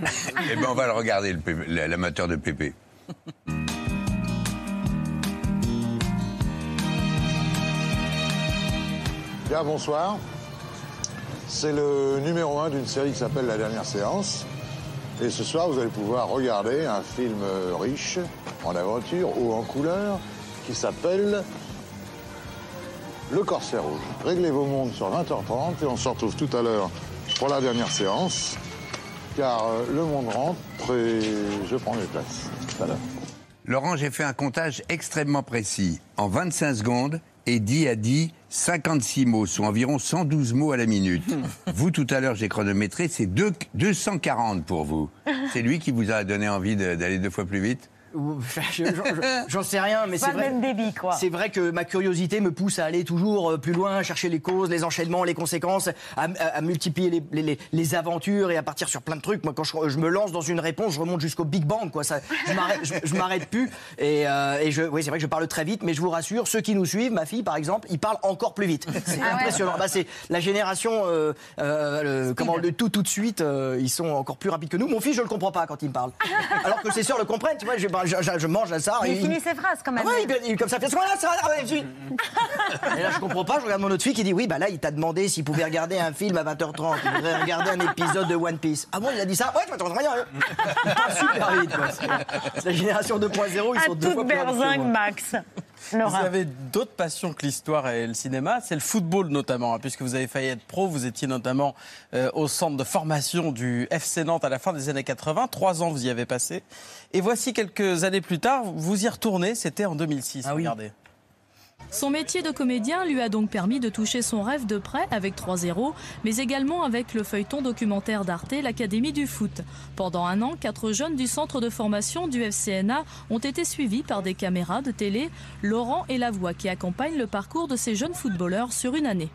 Eh ben on va le regarder, l'amateur de Pépé. Bien, bonsoir. C'est le numéro un d'une série qui s'appelle La dernière séance. Et ce soir, vous allez pouvoir regarder un film riche en aventure ou en couleur qui s'appelle Le Corsaire Rouge. Réglez vos montres sur 20h30 et on se retrouve tout à l'heure pour la dernière séance. Car euh, le monde rentre et je prends mes places. Voilà. Laurent, j'ai fait un comptage extrêmement précis. En 25 secondes, Eddie a dit 56 mots, soit environ 112 mots à la minute. vous, tout à l'heure, j'ai chronométré, c'est deux- 240 pour vous. C'est lui qui vous a donné envie de- d'aller deux fois plus vite? J'en sais rien, mais c'est vrai. même débit, quoi. C'est vrai que ma curiosité me pousse à aller toujours euh, plus loin, chercher les causes, les enchaînements, les conséquences, à, à- à multiplier les, les- les- les aventures et à partir sur plein de trucs. Moi, quand je, je me lance dans une réponse, je remonte jusqu'au Big Bang, quoi. Ça, je m'arrête- je, je m'arrête plus. Et, euh, et je, oui, c'est vrai que je parle très vite, mais je vous rassure, ceux qui nous suivent, ma fille par exemple, ils parlent encore plus vite. C'est Ah ouais. impressionnant. Bah, c'est la génération, euh, euh, le- comment le tout tout de suite, euh, ils sont encore plus rapides que nous. Mon fils, je le comprends pas quand il me parle. Alors que ses sœurs le comprennent. Tu vois, je, je- je- je mange à ça. Mais et il finit ses phrases quand même. ah ouais, il, il- comme ça, fait ouais, je suis- Et là, je comprends pas, je regarde mon autre fille qui dit oui, bah là, il t'a demandé s'il pouvait regarder un film à 20h30, il voudrait regarder un épisode de One Piece. Ah bon, il a dit ça? Ouais, je m'attends rien. Parle super vite, quoi. La génération 2.0, ils À sont deux fois plus berzingue, moi. Vous avez d'autres passions que l'histoire et le cinéma, c'est le football notamment, hein, puisque vous avez failli être pro, vous étiez notamment euh, au centre de formation du FC Nantes à la fin des années 80, trois ans vous y avez passé, et voici quelques années plus tard, vous y retournez, c'était en 2006, regardez. Son métier de comédien lui a donc permis de toucher son rêve de près avec 3-0, mais également avec le feuilleton documentaire d'Arte, l'Académie du foot. Pendant un an, quatre jeunes du centre de formation du FCNA ont été suivis par des caméras de télé, Laurent et la voix qui accompagnent le parcours de ces jeunes footballeurs sur une année.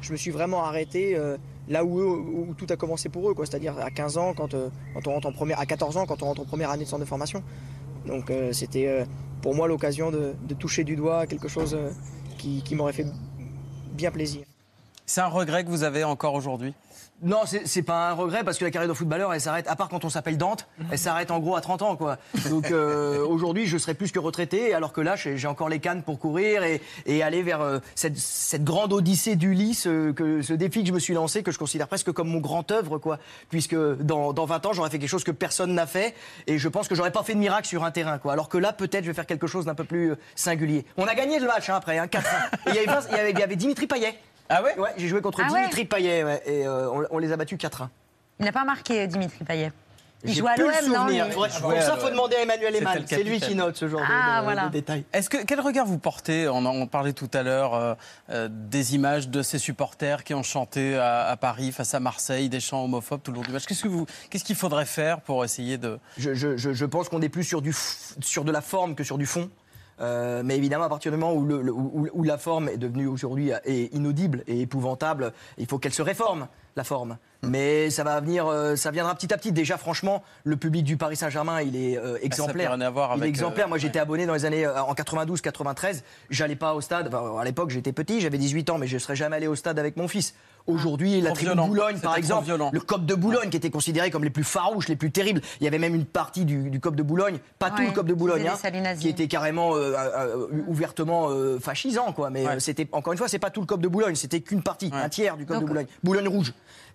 Je me suis vraiment arrêté euh, là où, tout a commencé pour eux, c'est-à-dire à 15 ans, euh, on rentre à 14 ans, quand on rentre en première année de centre de formation. Donc euh, c'était euh, pour moi l'occasion de, toucher du doigt quelque chose euh, qui m'aurait fait bien plaisir. C'est un regret que vous avez encore aujourd'hui? Non, c'est pas un regret parce que la carrière de footballeur, elle s'arrête, à part quand on s'appelle Dante, elle s'arrête en gros à 30 ans, quoi. Donc euh, aujourd'hui, je serais plus que retraité, alors que là, j'ai encore les cannes pour courir et, et aller vers euh, cette, cette grande odyssée d'Ulysse, euh, que, ce défi que je me suis lancé, que je considère presque comme mon grand œuvre, quoi. Puisque dans, dans 20 ans, j'aurais fait quelque chose que personne n'a fait et je pense que j'aurais pas fait de miracle sur un terrain, quoi. Alors que là, peut-être, je vais faire quelque chose d'un peu plus euh, singulier. On a gagné le match, hein, après, hein, 4 Et il y avait, vingt- il y avait, il y avait Dimitri Payet. Ah ouais Ouais, j'ai joué contre Ah ouais Dimitri Payet, ouais, et euh, on, on les a battus 4-1. Il n'a pas marqué Dimitri Payet. Il J'ai joue à plus le l'OM, non souvenir. lui Faudrait- Pour ça, faut demander à Emmanuel C'était Eman. le C'est lui capitaine. qui note ce genre de- Ah, de, voilà. de détails. Est-ce que quel regard vous portez On en parlait tout à l'heure euh, euh, des images de ces supporters qui ont chanté à, à Paris face à Marseille, des chants homophobes tout le long du match? Qu'est-ce que vous, qu'est-ce qu'il faudrait faire pour essayer de Je, je- je- je pense qu'on est plus sur, du f- sur de la forme que sur du fond. Euh, mais évidemment, à partir du moment où, le- le- où- où la forme est devenue aujourd'hui euh, inaudible et épouvantable, il faut qu'elle se réforme, la forme. Mais ça va venir, euh, ça viendra petit à petit. Déjà, franchement, le public du Paris Saint-Germain, il est euh, exemplaire. peut rien avoir il est avec, exemplaire. euh, Moi, j'étais abonné dans les années euh, en 92, 93. J'allais pas au stade. Enfin, à l'époque, j'étais petit, j'avais 18 ans, mais je serais jamais allé au stade avec mon fils. Aujourd'hui, la tribune violent. Boulogne, par exemple, violent. le COP de Boulogne, qui était considéré comme les plus farouches, les plus terribles. Il y avait même une partie du, du COP de Boulogne, pas tout le COP de Boulogne, hein, qui était carrément euh, ouvertement euh, fascisant, quoi. Mais Ouais. euh, c'était encore une fois, c'est pas tout le COP de Boulogne, c'était qu'une partie, un tiers du COP de Boulogne, Boulogne rouge.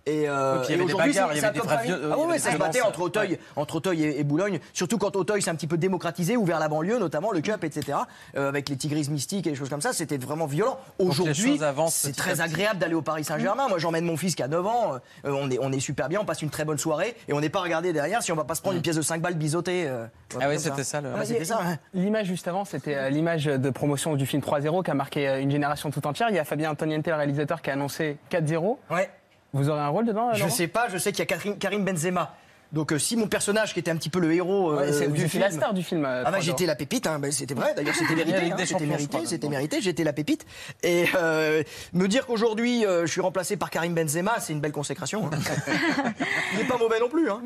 Et, euh, Oui, puis il y et avait des aujourd'hui, c'est- il y c'est avait à des peu vrais près- vieux- euh, Ah des ça se battait entre Auteuil, ouais. entre Auteuil et, et Boulogne. Surtout quand Auteuil s'est un petit peu démocratisé, ouvert la banlieue, notamment le Cup, etc. euh, avec les tigris mystiques et des choses comme ça, c'était vraiment violent. les Aujourd'hui, c'est très agréable d'aller au Paris Saint-Germain. Moi, j'emmène mon fils qui a 9 ans. euh, on, est, on est super bien, on passe une très bonne soirée et on n'est pas regardé derrière si on va pas se prendre une pièce de 5 balles biseautée. euh, Ah oui, c'était ça, le- Ah bah. L'image juste avant, c'était l'image de promotion du film 3-0 qui a marqué une génération tout entière. Il y a Fabien Antoniente, le réalisateur, qui a annoncé 4-0. Ouais. Vous aurez un rôle dedans Je Laurent sais pas, je sais qu'il y a Karim, Karim Benzema. Donc euh, si mon personnage qui était un petit peu le héros euh, Ouais, du film, la star du film. euh, Ah bah 3-0. j'étais la pépite, hein, bah, c'était vrai. D'ailleurs c'était mérité, hein, des c'était je mérité, c'était. J'étais la pépite. Et euh, me dire qu'aujourd'hui euh, je suis remplacé par Karim Benzema, c'est une belle consécration. hein. Il n'est pas mauvais non plus. Hein.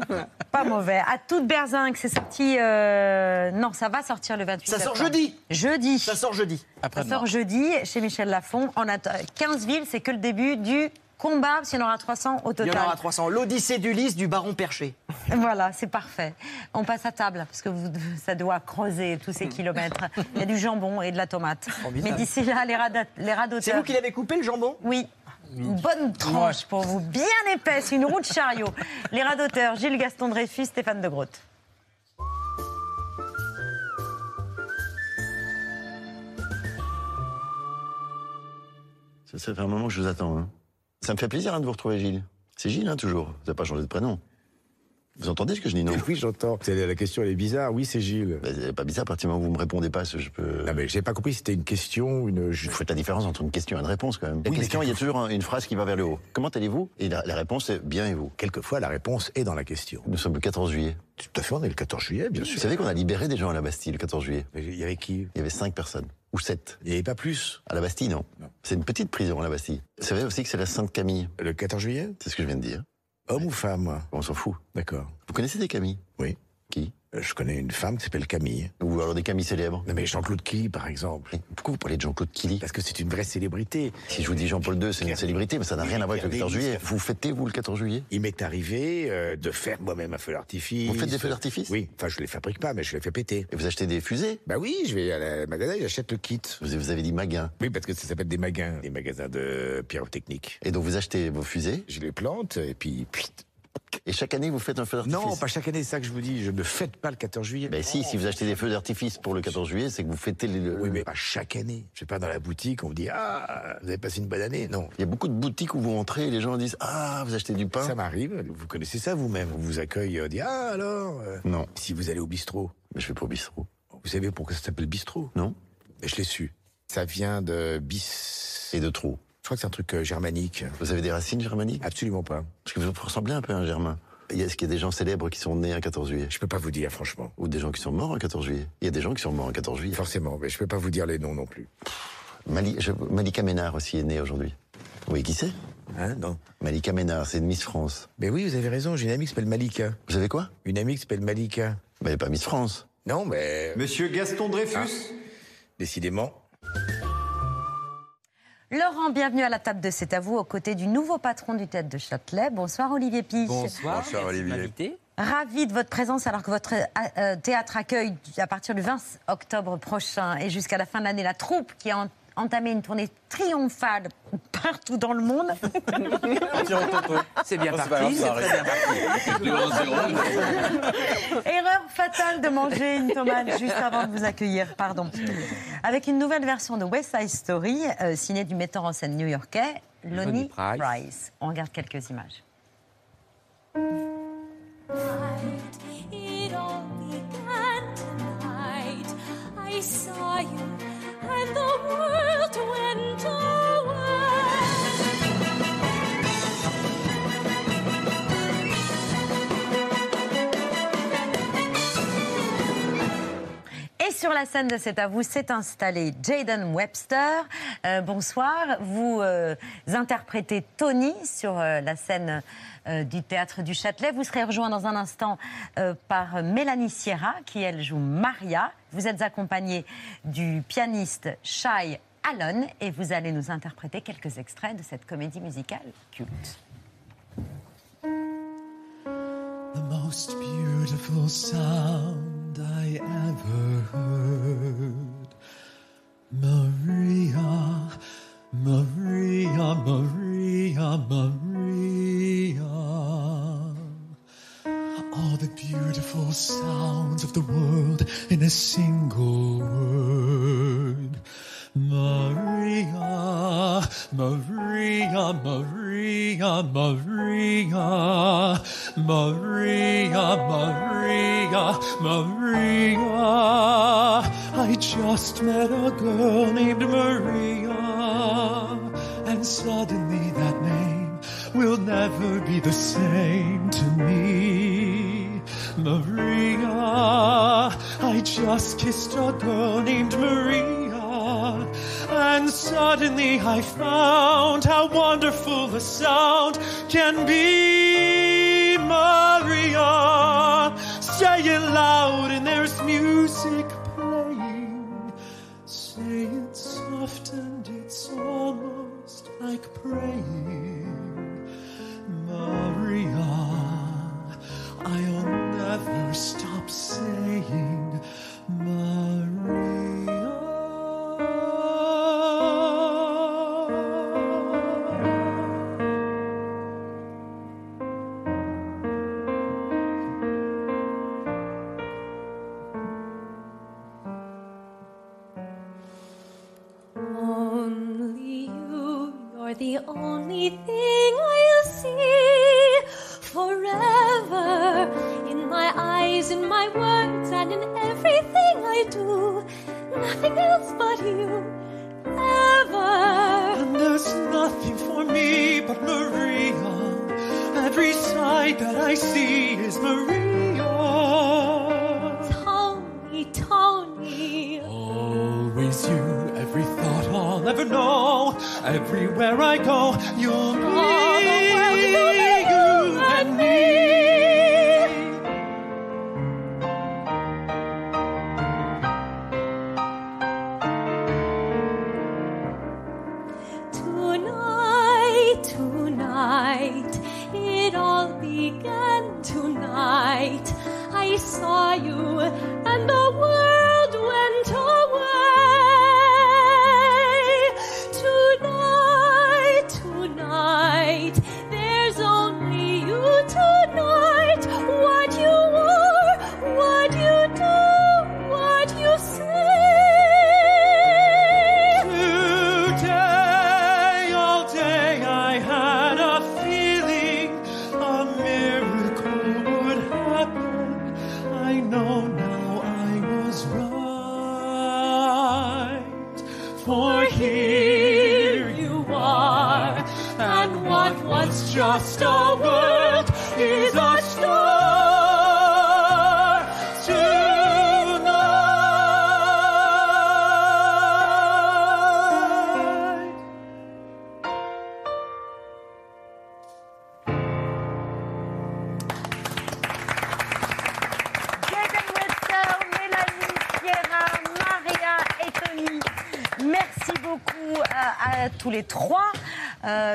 Pas mauvais. À toute berzingue, c'est sorti. euh, Non, ça va sortir le 28 Ça sort jeudi. Jeudi. Ça sort jeudi. Après Ça sort jeudi chez Michel Lafon. On a 15 villes, c'est que le début du combat, parce qu'il y en aura 300 au Il total. y en aura 300. L'Odyssée d'Ulysse du Baron Perché. Voilà, c'est parfait. On passe à table, parce que vous- ça doit creuser tous ces kilomètres. Il y a du jambon et de la tomate. Mais d'ici là, les, rada- les radoteurs... C'est vous qui l'avez coupé le jambon? Oui. Une bonne tranche pour vous, bien épaisse, une roue de chariot. Les radoteurs, Gilles Gaston Dreyfus, Stéphane de Grotte. Ça, ça fait un moment que je vous attends. hein. Ça me fait plaisir hein, de vous retrouver, Gilles. C'est Gilles, hein, toujours. Vous n'avez pas changé de prénom. Vous entendez ce que je dis, non Oui, j'entends. La question, elle est bizarre. Oui, c'est Gilles. Ben, c'est pas bizarre, à partir du moment où vous me répondez pas, je peux. Non, mais j'ai pas compris, c'était une question, une. Il faut la différence entre une question et une réponse, quand même. La Oui, question, il y a toujours un- une phrase qui va vers le haut. Comment allez-vous? Et la, la réponse, c'est bien et vous? Quelquefois, la réponse est dans la question. Nous sommes le 14 juillet. Tout à fait, on est le 14 juillet, bien sûr. Vous savez qu'on a libéré des gens à la Bastille le 14 juillet Mais Il y avait qui? Il y avait 5 personnes. Ou 7. Il n'y avait pas plus. À la Bastille, non. C'est une petite prison, la Bastille. C'est vrai aussi que c'est la Sainte Camille. Le 14 juillet? C'est ce que je viens de dire. Homme ou femme? On s'en fout. D'accord. Vous connaissez des Camilles? Oui. Qui? Je connais une femme qui s'appelle Camille. Ou alors des Camilles célèbres Non, mais Jean-Claude Killy, par exemple. Mais Pourquoi vous parlez de Jean-Claude Killy? Parce que c'est une vraie célébrité. Si je vous dis Jean-Paul II, c'est une célébrité, mais ça n'a rien à voir avec le 14 juillet. Vous fêtez, vous, le 14 juillet? Il m'est arrivé euh, de faire moi-même un feu d'artifice. Vous faites des feux d'artifice? Oui. Enfin, je les fabrique pas, mais je les fais péter. Et vous achetez des fusées? Bah oui, je vais à la magasin, j'achète le kit. vous, vous avez dit Maguin. Oui, parce que ça s'appelle des magasins, des magasins de pyrotechnique. Et donc vous achetez vos fusées? Je les plante et puis. Et chaque année, vous faites un feu d'artifice Non, pas chaque année, c'est ça que je vous dis. Je ne fête pas le 14 juillet. Ben si, si vous achetez des feux d'artifice pour le 14 juillet, c'est que vous fêtez le... Oui, mais pas chaque année. Je vais pas dans la boutique, on vous dit Ah, vous avez passé une bonne année. Non. Il y a beaucoup de boutiques où vous entrez et les gens disent Ah, vous achetez du pain Ça m'arrive. Vous connaissez ça vous-même. On vous accueille, on dit Ah, alors euh, Non. Si vous allez au bistrot. Mais je vais pas au bistrot. Vous savez pourquoi ça s'appelle bistrot? Non Mais je l'ai su. Ça vient de bis. Et de trou. Je crois que c'est un truc euh, germanique. Vous avez des racines germaniques? Absolument pas. Parce que vous ressemblez un peu à un germain. Il y a- Est-ce qu'il y a des gens célèbres qui sont nés un 14 juillet? Je peux pas vous dire, franchement. Ou des gens qui sont morts un 14 juillet? Il y a des gens qui sont morts un 14 juillet. Forcément, mais je peux pas vous dire les noms non plus. Mali- je- Malika Ménard aussi est née aujourd'hui. Oui, qui c'est? Hein, non. Malika Ménard, c'est une Miss France. Mais oui, vous avez raison, j'ai une amie qui s'appelle Malika. Vous avez quoi? Une amie qui s'appelle Malika. Mais pas Miss France. Non, mais... Monsieur Gaston Dreyfus? Ah, décidément. Laurent, bienvenue à la table de C'est à vous, aux côtés du nouveau patron du Théâtre de Châtelet. Bonsoir Olivier Pich. Bonsoir. Olivier. Ravi de votre présence alors que votre euh, euh, théâtre accueille à partir du 20 octobre prochain et jusqu'à la fin de l'année la troupe qui a en- entamé une tournée triomphale partout dans le monde. C'est bien Oh, parti, c'est grave, ça très bien parti. Erreur fatale de manger une tomate juste avant de vous accueillir, pardon. Avec une nouvelle version de West Side Story, euh, signée du metteur en scène new-yorkais, Lonnie Lonnie Price. Price. On regarde quelques images. It all began tonight. I saw you, and the world went sur la scène de C'est à vous s'est installé Jaden Webster. Euh, bonsoir. Vous euh, interprétez Tony sur euh, la scène du théâtre du Châtelet. Vous serez rejoint dans un instant par Mélanie Sierra, qui elle joue Maria. Vous êtes accompagné du pianiste Shai Allen et vous allez nous interpréter quelques extraits de cette comédie musicale culte. I ever heard. Maria, Maria, Maria, Maria. All the beautiful sounds of the world in a single word. Maria, Maria, Maria, Maria, Maria, Maria, Maria. I just met a girl named Maria, and suddenly that name will never be the same to me. Maria, I just kissed a girl named Maria. And suddenly I found how wonderful the sound can be. Maria, say it loud and there's music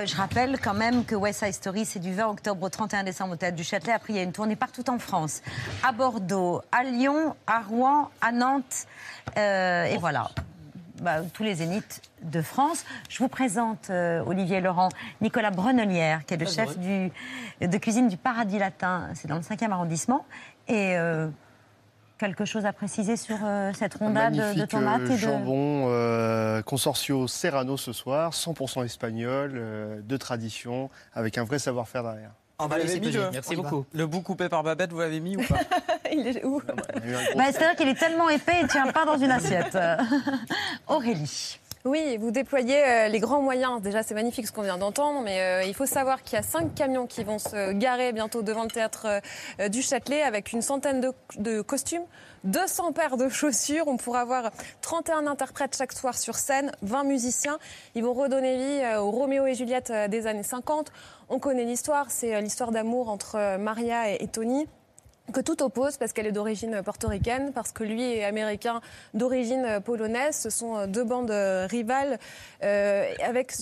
je rappelle quand même que West Side Story, c'est du 20 octobre au 31 décembre au Théâtre du Châtelet. Après, il y a une tournée partout en France. À Bordeaux, à Lyon, à Rouen, à Nantes. euh, et voilà. Bah, tous les zéniths de France. Je vous présente, euh, Olivier Laurent, Nicolas Brenelière, qui est le chef du, de cuisine du Paradis Latin. C'est dans le 5e arrondissement. Et euh, quelque chose à préciser sur euh, cette rondade de, tomates euh, et de... jambon euh, Consorcio Serrano ce soir, 100% espagnol, euh, de tradition, avec un vrai savoir-faire derrière. Vous l'avez mis, le- Le bout coupé par Babette, vous l'avez mis ou pas? Il est où? Bah, C'est-à-dire qu'il est tellement épais, il ne tient pas dans une assiette. Aurélie. Oui, vous déployez euh, les grands moyens. Déjà, c'est magnifique ce qu'on vient d'entendre, mais euh, il faut savoir qu'il y a cinq camions qui vont se garer bientôt devant le théâtre euh, du Châtelet avec une centaine de, costumes, 200 paires de chaussures. On pourra avoir 31 interprètes chaque soir sur scène, 20 musiciens. Ils vont redonner vie au Roméo et Juliette des années 50. On connaît l'histoire, c'est l'histoire d'amour entre Maria et Tony que tout oppose parce qu'elle est d'origine portoricaine, parce que lui est américain d'origine polonaise. Ce sont euh, deux bandes euh, rivales euh, avec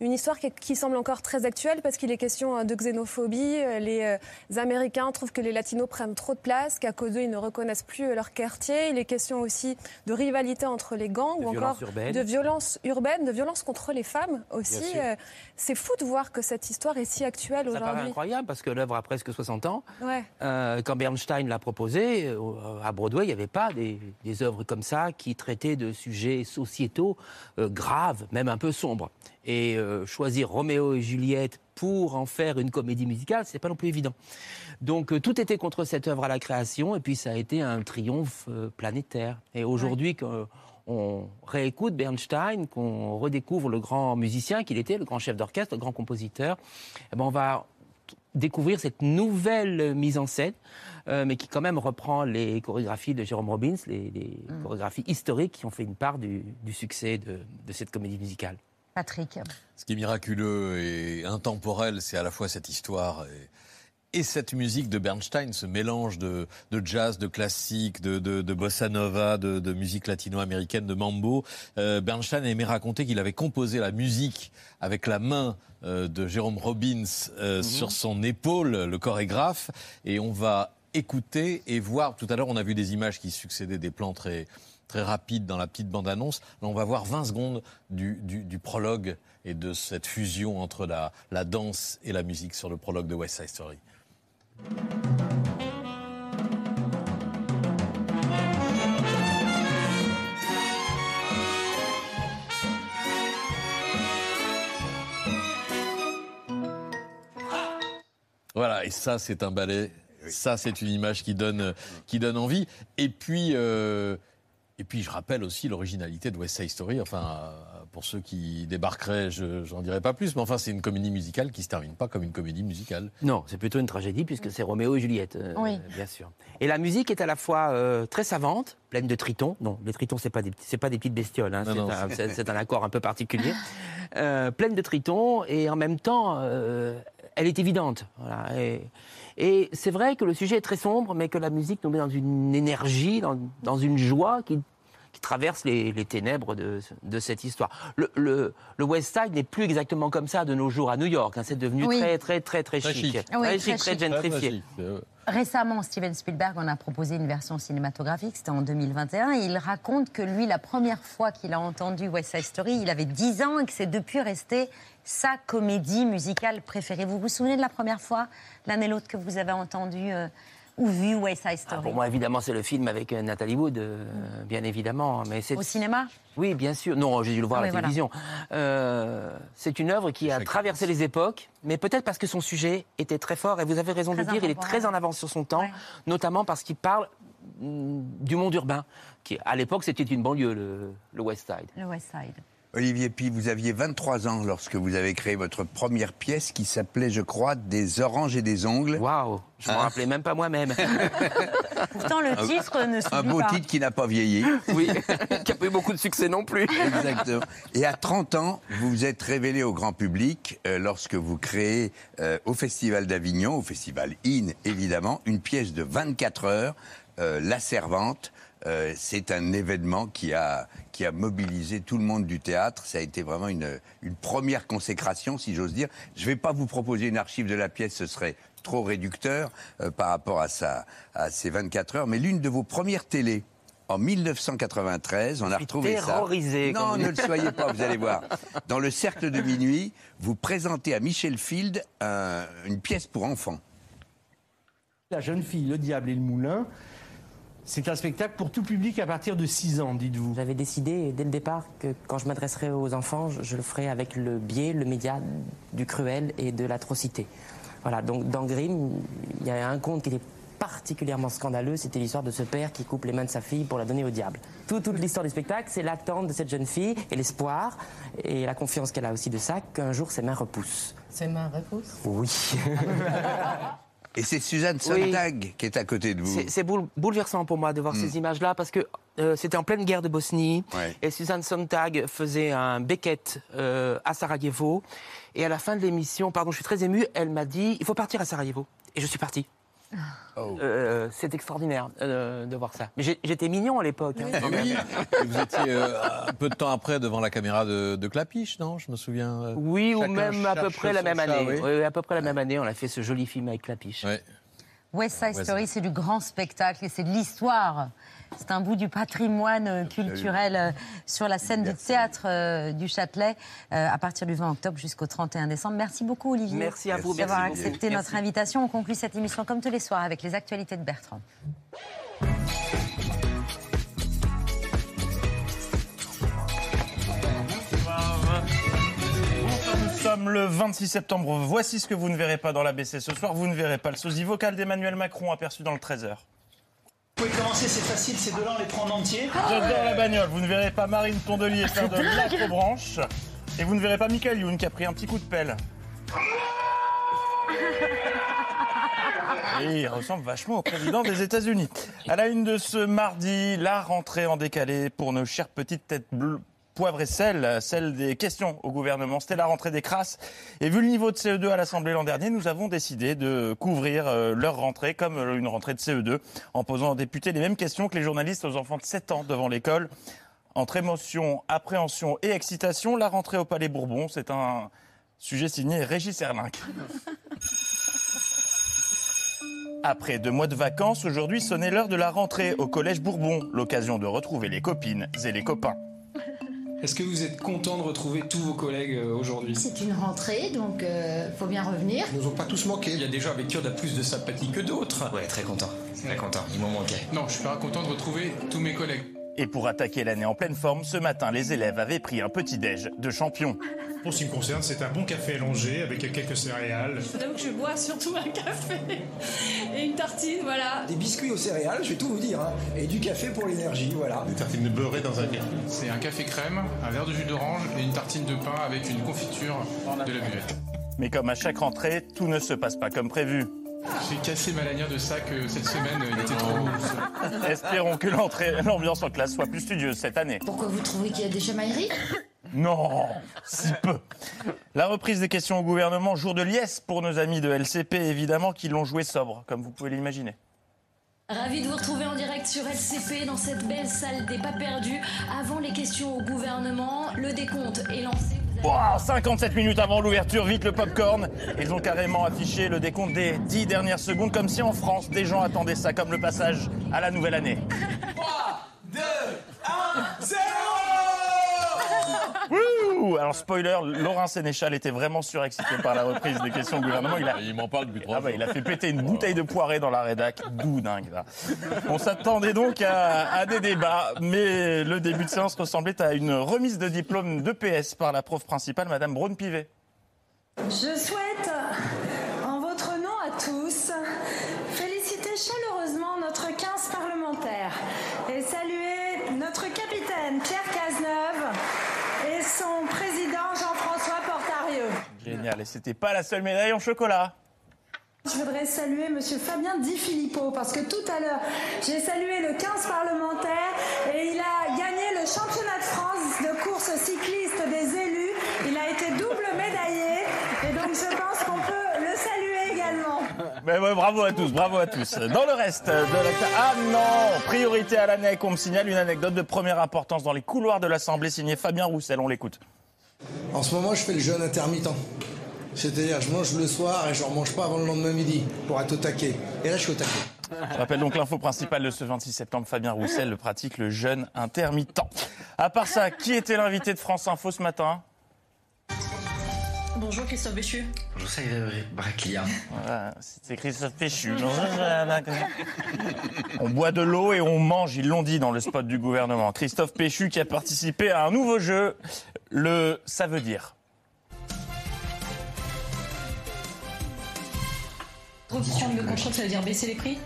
une histoire qui, qui semble encore très actuelle parce qu'il est question euh, de xénophobie. Les Américains trouvent que les Latinos prennent trop de place, qu'à cause d'eux, ils ne reconnaissent plus leur quartier. Il est question aussi de rivalité entre les gangs De ou encore urbaine. de violence urbaine, de violence contre les femmes aussi. C'est fou de voir que cette histoire est si actuelle aujourd'hui. incroyable parce que l'œuvre a presque 60 ans. Ouais. Euh, quand Bernstein l'a proposé, euh, à Broadway, il n'y avait pas des, des œuvres comme ça qui traitaient de sujets sociétaux euh, graves, même un peu sombres. Et choisir Roméo et Juliette pour en faire une comédie musicale, c'est pas non plus évident. Donc tout était contre cette œuvre à la création, et puis ça a été un triomphe planétaire. Et aujourd'hui, quand on réécoute Bernstein, qu'on redécouvre le grand musicien qu'il était, le grand chef d'orchestre, le grand compositeur, eh ben on va découvrir cette nouvelle mise en scène, euh, mais qui quand même reprend les chorégraphies de Jérôme Robbins, les, les chorégraphies historiques qui ont fait une part du, du succès de, de cette comédie musicale. Patrick. Ce qui est miraculeux et intemporel, c'est à la fois cette histoire et, et cette musique de Bernstein, ce mélange de, de jazz, de classique, de, de- de bossa nova, de, de musique latino-américaine, de mambo. Euh, Bernstein aimait raconter qu'il avait composé la musique avec la main euh, de Jérôme Robbins euh, sur son épaule, le chorégraphe, et on va écouter et voir. Tout à l'heure, on a vu des images qui succédaient, des plans très très rapides dans la petite bande-annonce. Là, on va voir 20 secondes du, du- du prologue et de cette fusion entre la, la danse et la musique sur le prologue de West Side Story. Voilà, et ça, c'est un ballet. Ça, c'est une image qui donne, qui donne envie. Et puis, euh, et puis, je rappelle aussi l'originalité de West Side Story. Enfin, euh, pour ceux qui débarqueraient, je j'en dirai pas plus. Mais enfin, c'est une comédie musicale qui se termine pas comme une comédie musicale. Non, c'est plutôt une tragédie puisque c'est Roméo et Juliette, euh, Oui. bien sûr. Et la musique est à la fois euh, très savante, pleine de tritons. Non, les tritons c'est pas des c'est pas des petites bestioles. hein, Non, c'est un, c'est- c'est un accord un peu particulier. Euh, pleine de tritons et en même temps, euh, elle est évidente. Voilà, et et c'est vrai que le sujet est très sombre, mais que la musique nous met dans une énergie, dans, dans une joie qui qui traverse les, les ténèbres de, de cette histoire. Le, le, le West Side n'est plus exactement comme ça de nos jours à New York. hein. C'est devenu Oui. très, très, très, très, Très chic. chic. Oui, très très chic, très gentrifié. Récemment, Steven Spielberg en a proposé une version cinématographique, c'était en 2021, et il raconte que lui, la première fois qu'il a entendu West Side Story, il avait 10 ans et que c'est depuis resté sa comédie musicale préférée. Vous vous souvenez de la première fois, l'un et l'autre, que vous avez entendu euh, ou vu West Side Story? Ah, Pour moi, évidemment, c'est le film avec euh, Nathalie Wood, euh, bien évidemment. Mais c'est Au cinéma? Oui, bien sûr. Non, j'ai dû le voir Ah à la voilà. télévision. Euh, c'est une œuvre qui a traversé les époques, mais peut-être parce que son sujet était très fort. Et vous avez raison de le dire, il est très en avance sur son temps, notamment parce qu'il parle mm, du monde urbain. Qui, à l'époque, c'était une banlieue, le, le West Side. Le West Side. Olivier Pi, vous aviez 23 ans lorsque vous avez créé votre première pièce qui s'appelait, je crois, Des oranges et des ongles. Waouh Je m'en rappelais même pas moi-même. Pourtant, le Un- titre ne Un s'oublie beau pas. titre qui n'a pas vieilli. Oui, qui n'a pas eu beaucoup de succès non plus. Exactement. Et à 30 ans, vous vous êtes révélé au grand public euh, lorsque vous créez euh, au Festival d'Avignon, au Festival IN évidemment, une pièce de 24 heures, euh, La Servante. Euh, c'est un événement qui a, qui a mobilisé tout le monde du théâtre. Ça a été vraiment une, une première consécration, si j'ose dire. Je ne vais pas vous proposer une archive de la pièce, ce serait trop réducteur euh, par rapport à, sa, à ces 24 heures. Mais l'une de vos premières télés, en 1993, on a retrouvé ça. terrorisé, Non, comme ne le soyez pas, vous allez voir. Dans le cercle de minuit, vous présentez à Michel Field un- une pièce pour enfants. La jeune fille, le diable et le moulin, c'est un spectacle pour tout public à partir de 6 ans, dites-vous. J'avais décidé dès le départ que quand je m'adresserai aux enfants, je, je le ferai avec le biais, le média du cruel et de l'atrocité. Voilà, donc dans Grimm, il y a un conte qui était particulièrement scandaleux, c'était l'histoire de ce père qui coupe les mains de sa fille pour la donner au diable. Tout- toute l'histoire du spectacle, c'est l'attente de cette jeune fille et l'espoir et la confiance qu'elle a aussi de ça qu'un jour ses mains repoussent. Ses mains repoussent? Oui. Et c'est Suzanne Oui. Sontag qui est à côté de vous. C'est- C'est boule- bouleversant pour moi de voir Mm. ces images-là parce que euh, c'était en pleine guerre de Bosnie Ouais. et Suzanne Sontag faisait un Beckett euh, à Sarajevo et à la fin de l'émission, pardon, je suis très ému, elle m'a dit il faut partir à Sarajevo et je suis parti. Oh. Euh, c'est extraordinaire euh, de voir ça. Mais j'étais mignon à l'époque. hein, oui, vous étiez euh, un peu de temps après devant la caméra de, de Clapiche, non Je me souviens. euh, Oui, ou même à peu près la même chat, année. oui. Oui, à peu près la même année, on a fait ce joli film avec Clapiche. West Side Story, c'est du grand spectacle et c'est de l'histoire. C'est un bout du patrimoine euh, culturel euh, sur la scène du théâtre euh, du Châtelet à partir du 20 octobre jusqu'au 31 décembre. Merci beaucoup Olivier Merci à vous, d'avoir accepté Merci. notre invitation. On conclut cette émission comme tous les soirs avec les actualités de Bertrand. Sommes le 26 septembre. Voici ce que vous ne verrez pas dans l'ABC ce soir. Vous ne verrez pas le sosie vocal d'Emmanuel Macron aperçu dans le 13h. Vous pouvez commencer, c'est facile, ces deux-là, on les prend en entier. J'adore la bagnole. Vous ne verrez pas Marine Tondelier faire de l'acrobranche. Et vous ne verrez pas Michael Youn qui a pris un petit coup de pelle. Et il ressemble vachement au président des États-Unis. À la une de ce mardi, la rentrée en décalé pour nos chères petites têtes bleues. Poivre et sel, celle des questions au gouvernement. C'était la rentrée des crasses. Et vu le niveau de CE2 à l'Assemblée l'an dernier, nous avons décidé de couvrir euh, leur rentrée comme euh, une rentrée de CE2 en posant aux députés les mêmes questions que les journalistes aux enfants de 7 ans devant l'école. Entre émotion, appréhension et excitation, la rentrée au Palais Bourbon, c'est un sujet signé Régis Erlinck. Après deux mois de vacances, aujourd'hui sonnait l'heure de la rentrée au Collège Bourbon, l'occasion de retrouver les copines et les copains. Est-ce que vous êtes content de retrouver tous vos collègues euh, aujourd'hui? C'est une rentrée, donc euh, faut bien revenir. Ils nous ont pas tous manqué. Il y a des gens avec qui on a plus de sympathie que d'autres. Ouais, très content. Très content. Ils m'ont manqué. Non, je suis pas content de retrouver tous mes collègues. Et pour attaquer l'année en pleine forme, ce matin, les élèves avaient pris un petit déj de champion. Pour ce qui me concerne, c'est un bon café allongé avec quelques céréales. Donc je bois surtout un café et une tartine, voilà. Des biscuits aux céréales, je vais tout vous dire, hein, et du café pour l'énergie, voilà. Des tartines beurrées dans un café. C'est un café crème, un verre de jus d'orange et une tartine de pain avec une confiture de la buvette. Mais comme à chaque rentrée, tout ne se passe pas comme prévu. J'ai cassé ma lanière de sac euh, cette semaine, il était trop lourd. Espérons que l'entrée- l'ambiance en classe soit plus studieuse cette année. Pourquoi vous trouvez qu'il y a des chamailleries Non, si peu. La reprise des questions au gouvernement, jour de liesse pour nos amis de LCP, évidemment, qui l'ont joué sobre, comme vous pouvez l'imaginer. Ravi de vous retrouver en direct sur LCP dans cette belle salle des pas perdus. Avant les questions au gouvernement, le décompte est lancé. Wow, 57 minutes avant l'ouverture, vite le popcorn. Ils ont carrément affiché le décompte des 10 dernières secondes, comme si en France, des gens attendaient ça comme le passage à la nouvelle année. 2, 1, 0 Alors spoiler, Laurent Sénéchal était vraiment surexcité par la reprise des questions au gouvernement. Il, a... Il m'en parle depuis trois Ah bah, il a fait péter une bouteille de poirée dans la rédac. D'où dingue là. On s'attendait donc à, à des débats, mais le début de séance ressemblait à une remise de diplôme d'EPS par la prof principale, Madame Braun-Pivet. Je souhaite, en votre nom à tous, féliciter chaleureusement notre 15 parlementaires et saluer notre capitaine Pierre Cazeneuve et son président Jean-François Portarieux. Génial. Et c'était pas la seule médaille en chocolat. Je voudrais saluer Monsieur Fabien Di Filippo parce que tout à l'heure, j'ai salué le 15 parlementaire et il a gagné le championnat de France de course cycliste des élus. Il a été double médaillé et donc je pense qu'on peut le saluer également. Mais ouais, bravo à tous, bravo à tous. Dans le reste de la... Ah non Priorité à l'ANEC, on me signale une anecdote de première importance dans les couloirs de l'Assemblée signée Fabien Roussel, on l'écoute. En ce moment, je fais le jeûne intermittent. C'est-à-dire, je mange le soir et je ne mange pas avant le lendemain midi pour être au taquet. Et là, je suis au taquet. Je rappelle donc l'info principale de ce 26 septembre. Fabien Roussel le pratique le jeûne intermittent. À part ça, qui était l'invité de France Info ce matin? Bonjour Christophe Béchu. Bonjour Xavier Braclia. Voilà, c'est Christophe Péchu. On boit de l'eau et on mange, ils l'ont dit dans le spot du gouvernement. Christophe Péchu qui a participé à un nouveau jeu, le Ça veut dire. Reprendre le contrôle, ça veut dire baisser les prix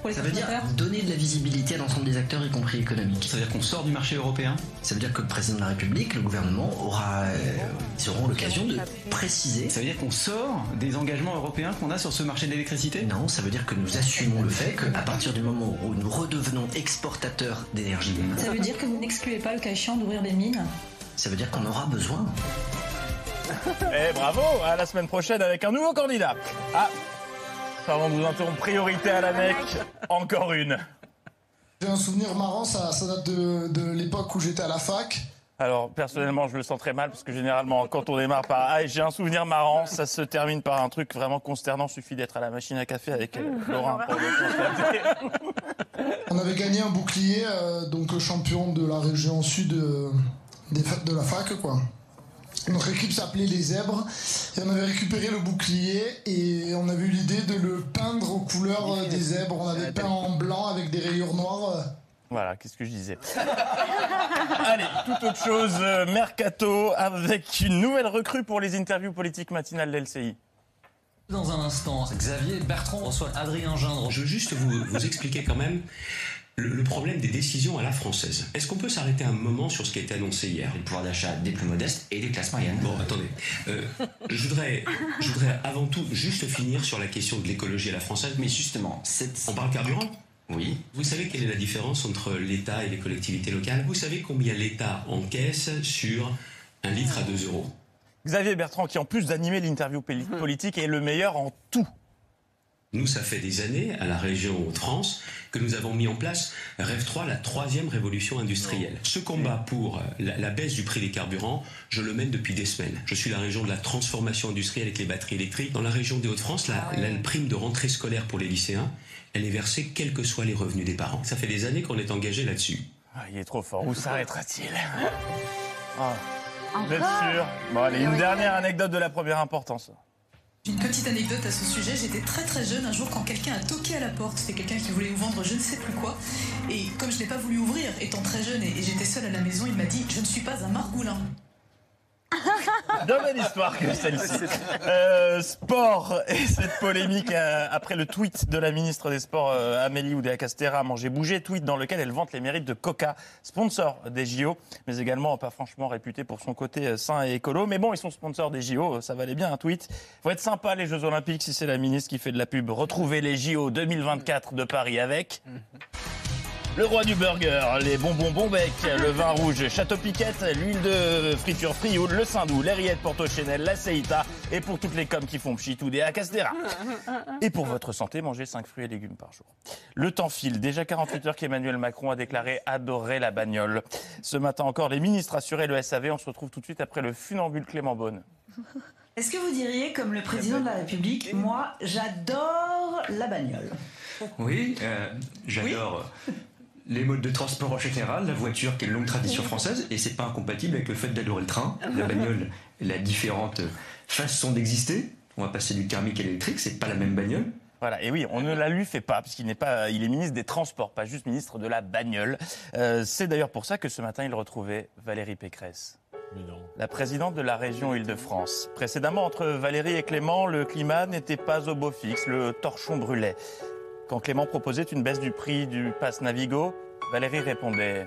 pour les Ça veut dire donner de la visibilité à l'ensemble des acteurs, y compris économiques. Ça veut dire qu'on sort du marché européen Ça veut dire que le président de la République, le gouvernement, aura, euh, ils auront l'occasion de préciser. Ça veut dire qu'on sort des engagements européens qu'on a sur ce marché de l'électricité? Non, ça veut dire que nous assumons le fait qu'à partir du moment où nous redevenons exportateurs d'énergie, Ça veut dire que vous n'excluez pas le cas échéant d'ouvrir des mines? ça veut dire qu'on aura besoin. Et bravo, à la semaine prochaine avec un nouveau candidat. Ah, pardon de vous interrompre, priorité à l'ANEC, encore une. J'ai un souvenir marrant, ça, ça date de, de l'époque où j'étais à la fac. Alors, personnellement, je le sens très mal parce que généralement, quand on démarre par Ah, j'ai un souvenir marrant, ça se termine par un truc vraiment consternant. Suffit d'être à la machine à café avec euh, Laurent pour le constater. On avait gagné un bouclier, euh, donc champion de la région sud euh, des de la fac, quoi. Notre équipe s'appelait les Zèbres et on avait récupéré le bouclier et on avait eu l'idée de le peindre aux couleurs euh, des zèbres. On avait peint en blanc avec des rayures noires. Voilà, qu'est-ce que je disais Allez, toute autre chose, euh, Mercato, avec une nouvelle recrue pour les interviews politiques matinales d'LCI. Dans un instant, Xavier Bertrand reçoit Adrien Gindre. Je veux juste vous, vous expliquer quand même le, le problème des décisions à la française. Est-ce qu'on peut s'arrêter un moment sur ce qui a été annoncé hier? Le pouvoir d'achat des plus modestes et des classes moyennes. Bon, attendez. Euh, je, voudrais, je voudrais avant tout juste finir sur la question de l'écologie à la française. Mais justement, on parle carburant? Oui. Vous savez quelle est la différence entre l'État et les collectivités locales? Vous savez combien l'État encaisse sur un litre à 2 euros? Xavier Bertrand, qui en plus d'animer l'interview poli- politique, est le meilleur en tout. Nous, ça fait des années, à la région Hauts-de-France, que nous avons mis en place Rêve 3, la troisième révolution industrielle. Ce combat pour la, la baisse du prix des carburants, je le mène depuis des semaines. Je suis la région de la transformation industrielle avec les batteries électriques. Dans la région des Hauts-de-France, la, la prime de rentrée scolaire pour les lycéens, elle est versée quels que soient les revenus des parents. Ça fait des années qu'on est engagé là-dessus. Ah, il est trop fort. Où s'arrêtera-t-il? Ah, Vous êtes Encore sûr Bon, allez, une dernière anecdote de la première importance. Une petite anecdote à ce sujet, j'étais très très jeune un jour quand quelqu'un a toqué à la porte. C'était quelqu'un qui voulait nous vendre je ne sais plus quoi. Et comme je n'ai pas voulu ouvrir, étant très jeune et, et j'étais seule à la maison, il m'a dit Je ne suis pas un margoulin. Bien belle histoire que celle-ci. Euh, sport et cette polémique euh, après le tweet de la ministre des Sports euh, Amélie Oudéa-Castéra, Manger Bouger, tweet dans lequel elle vante les mérites de Coca, sponsor des JO, mais également pas franchement réputé pour son côté sain et écolo. Mais bon, ils sont sponsors des JO, ça valait bien un tweet. Faut être sympa les Jeux Olympiques si c'est la ministre qui fait de la pub. Retrouvez les JO 2024 de Paris avec. Le roi du burger, les bonbons Bonbec, le vin rouge Château Piquette, l'huile de friture Frioul, le Saint-Doux, les rillettes Porto Chanel, la Seita et pour toutes les coms qui font pchit ou des Acastera. Et pour votre santé, mangez 5 fruits et légumes par jour. Le temps file. Déjà 48 heures qu'Emmanuel Macron a déclaré adorer la bagnole. Ce matin encore, les ministres assuraient le SAV. On se retrouve tout de suite après le funambule Clément Beaune. Est-ce que vous diriez, comme le président de la République, moi, j'adore la bagnole? Oui, euh, j'adore les modes de transport en général, la voiture qui est une longue tradition française, et c'est pas incompatible avec le fait d'adorer le train. La bagnole, elle a différentes façons d'exister. On va passer du thermique à l'électrique, c'est pas la même bagnole. Voilà, et oui, on ne la lui fait pas, puisqu'il n'est pas, il est ministre des Transports, pas juste ministre de la bagnole. Euh, c'est d'ailleurs pour ça que ce matin, il retrouvait Valérie Pécresse. La présidente de la région Île-de-France. Précédemment, entre Valérie et Clément, le climat n'était pas au beau fixe, le torchon brûlait. Quand Clément proposait une baisse du prix du pass Navigo, Valérie répondait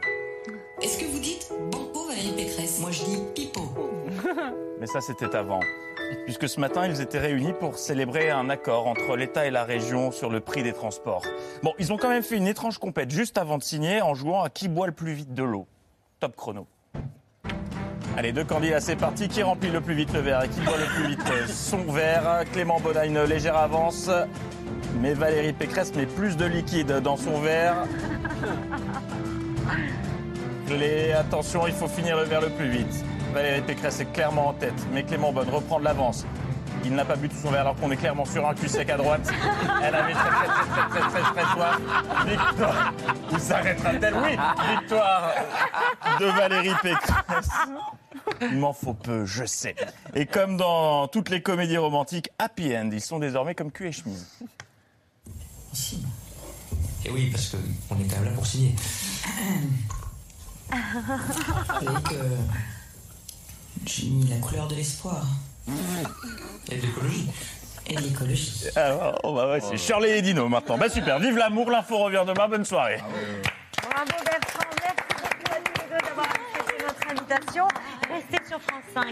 Est-ce que vous dites Banco Valérie Pécresse? Moi je dis Pipo. Mais ça, c'était avant. Puisque ce matin, ils étaient réunis pour célébrer un accord entre l'État et la région sur le prix des transports. Bon, ils ont quand même fait une étrange compète juste avant de signer en jouant à qui boit le plus vite de l'eau? Top chrono. Allez, deux candidats, c'est parti. Qui remplit le plus vite le verre et qui boit le plus vite son verre? Clément a une légère avance. Mais Valérie Pécresse met plus de liquide dans son verre. Les... Attention, il faut finir le verre le plus vite. Valérie Pécresse est clairement en tête, mais Clément Bonne reprend de l'avance. Il n'a pas bu tout son verre alors qu'on est clairement sur un cul sec à droite. Elle avait très très très très très. Victoire. Où s'arrêtera-t-elle Oui, victoire de Valérie Pécresse. Il m'en faut peu, je sais. Et comme dans toutes les comédies romantiques, happy end, ils sont désormais comme cul et chemise. Et oui, parce qu'on est quand même là pour signer. Avec, euh, j'ai mis la couleur de l'espoir. Et de l'écologie. Et de l'écologie. Alors, oh bah ouais, c'est Shirley et Dino maintenant. Bah super, vive l'amour, l'info revient demain, bonne soirée. Bravo Bertrand, merci beaucoup à tous les deux d'avoir accepté notre invitation. Restez sur France 5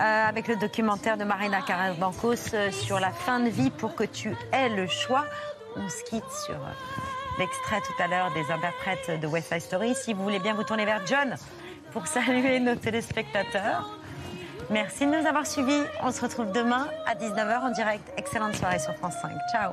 euh, avec le documentaire de Marina Carrère-Bancos euh, sur la fin de vie pour que tu aies le choix. On se quitte sur euh, l'extrait tout à l'heure des interprètes de West Side Story. Si vous voulez bien vous tourner vers John pour saluer nos téléspectateurs. Merci de nous avoir suivis. On se retrouve demain à 19h en direct. Excellente soirée sur France 5. Ciao.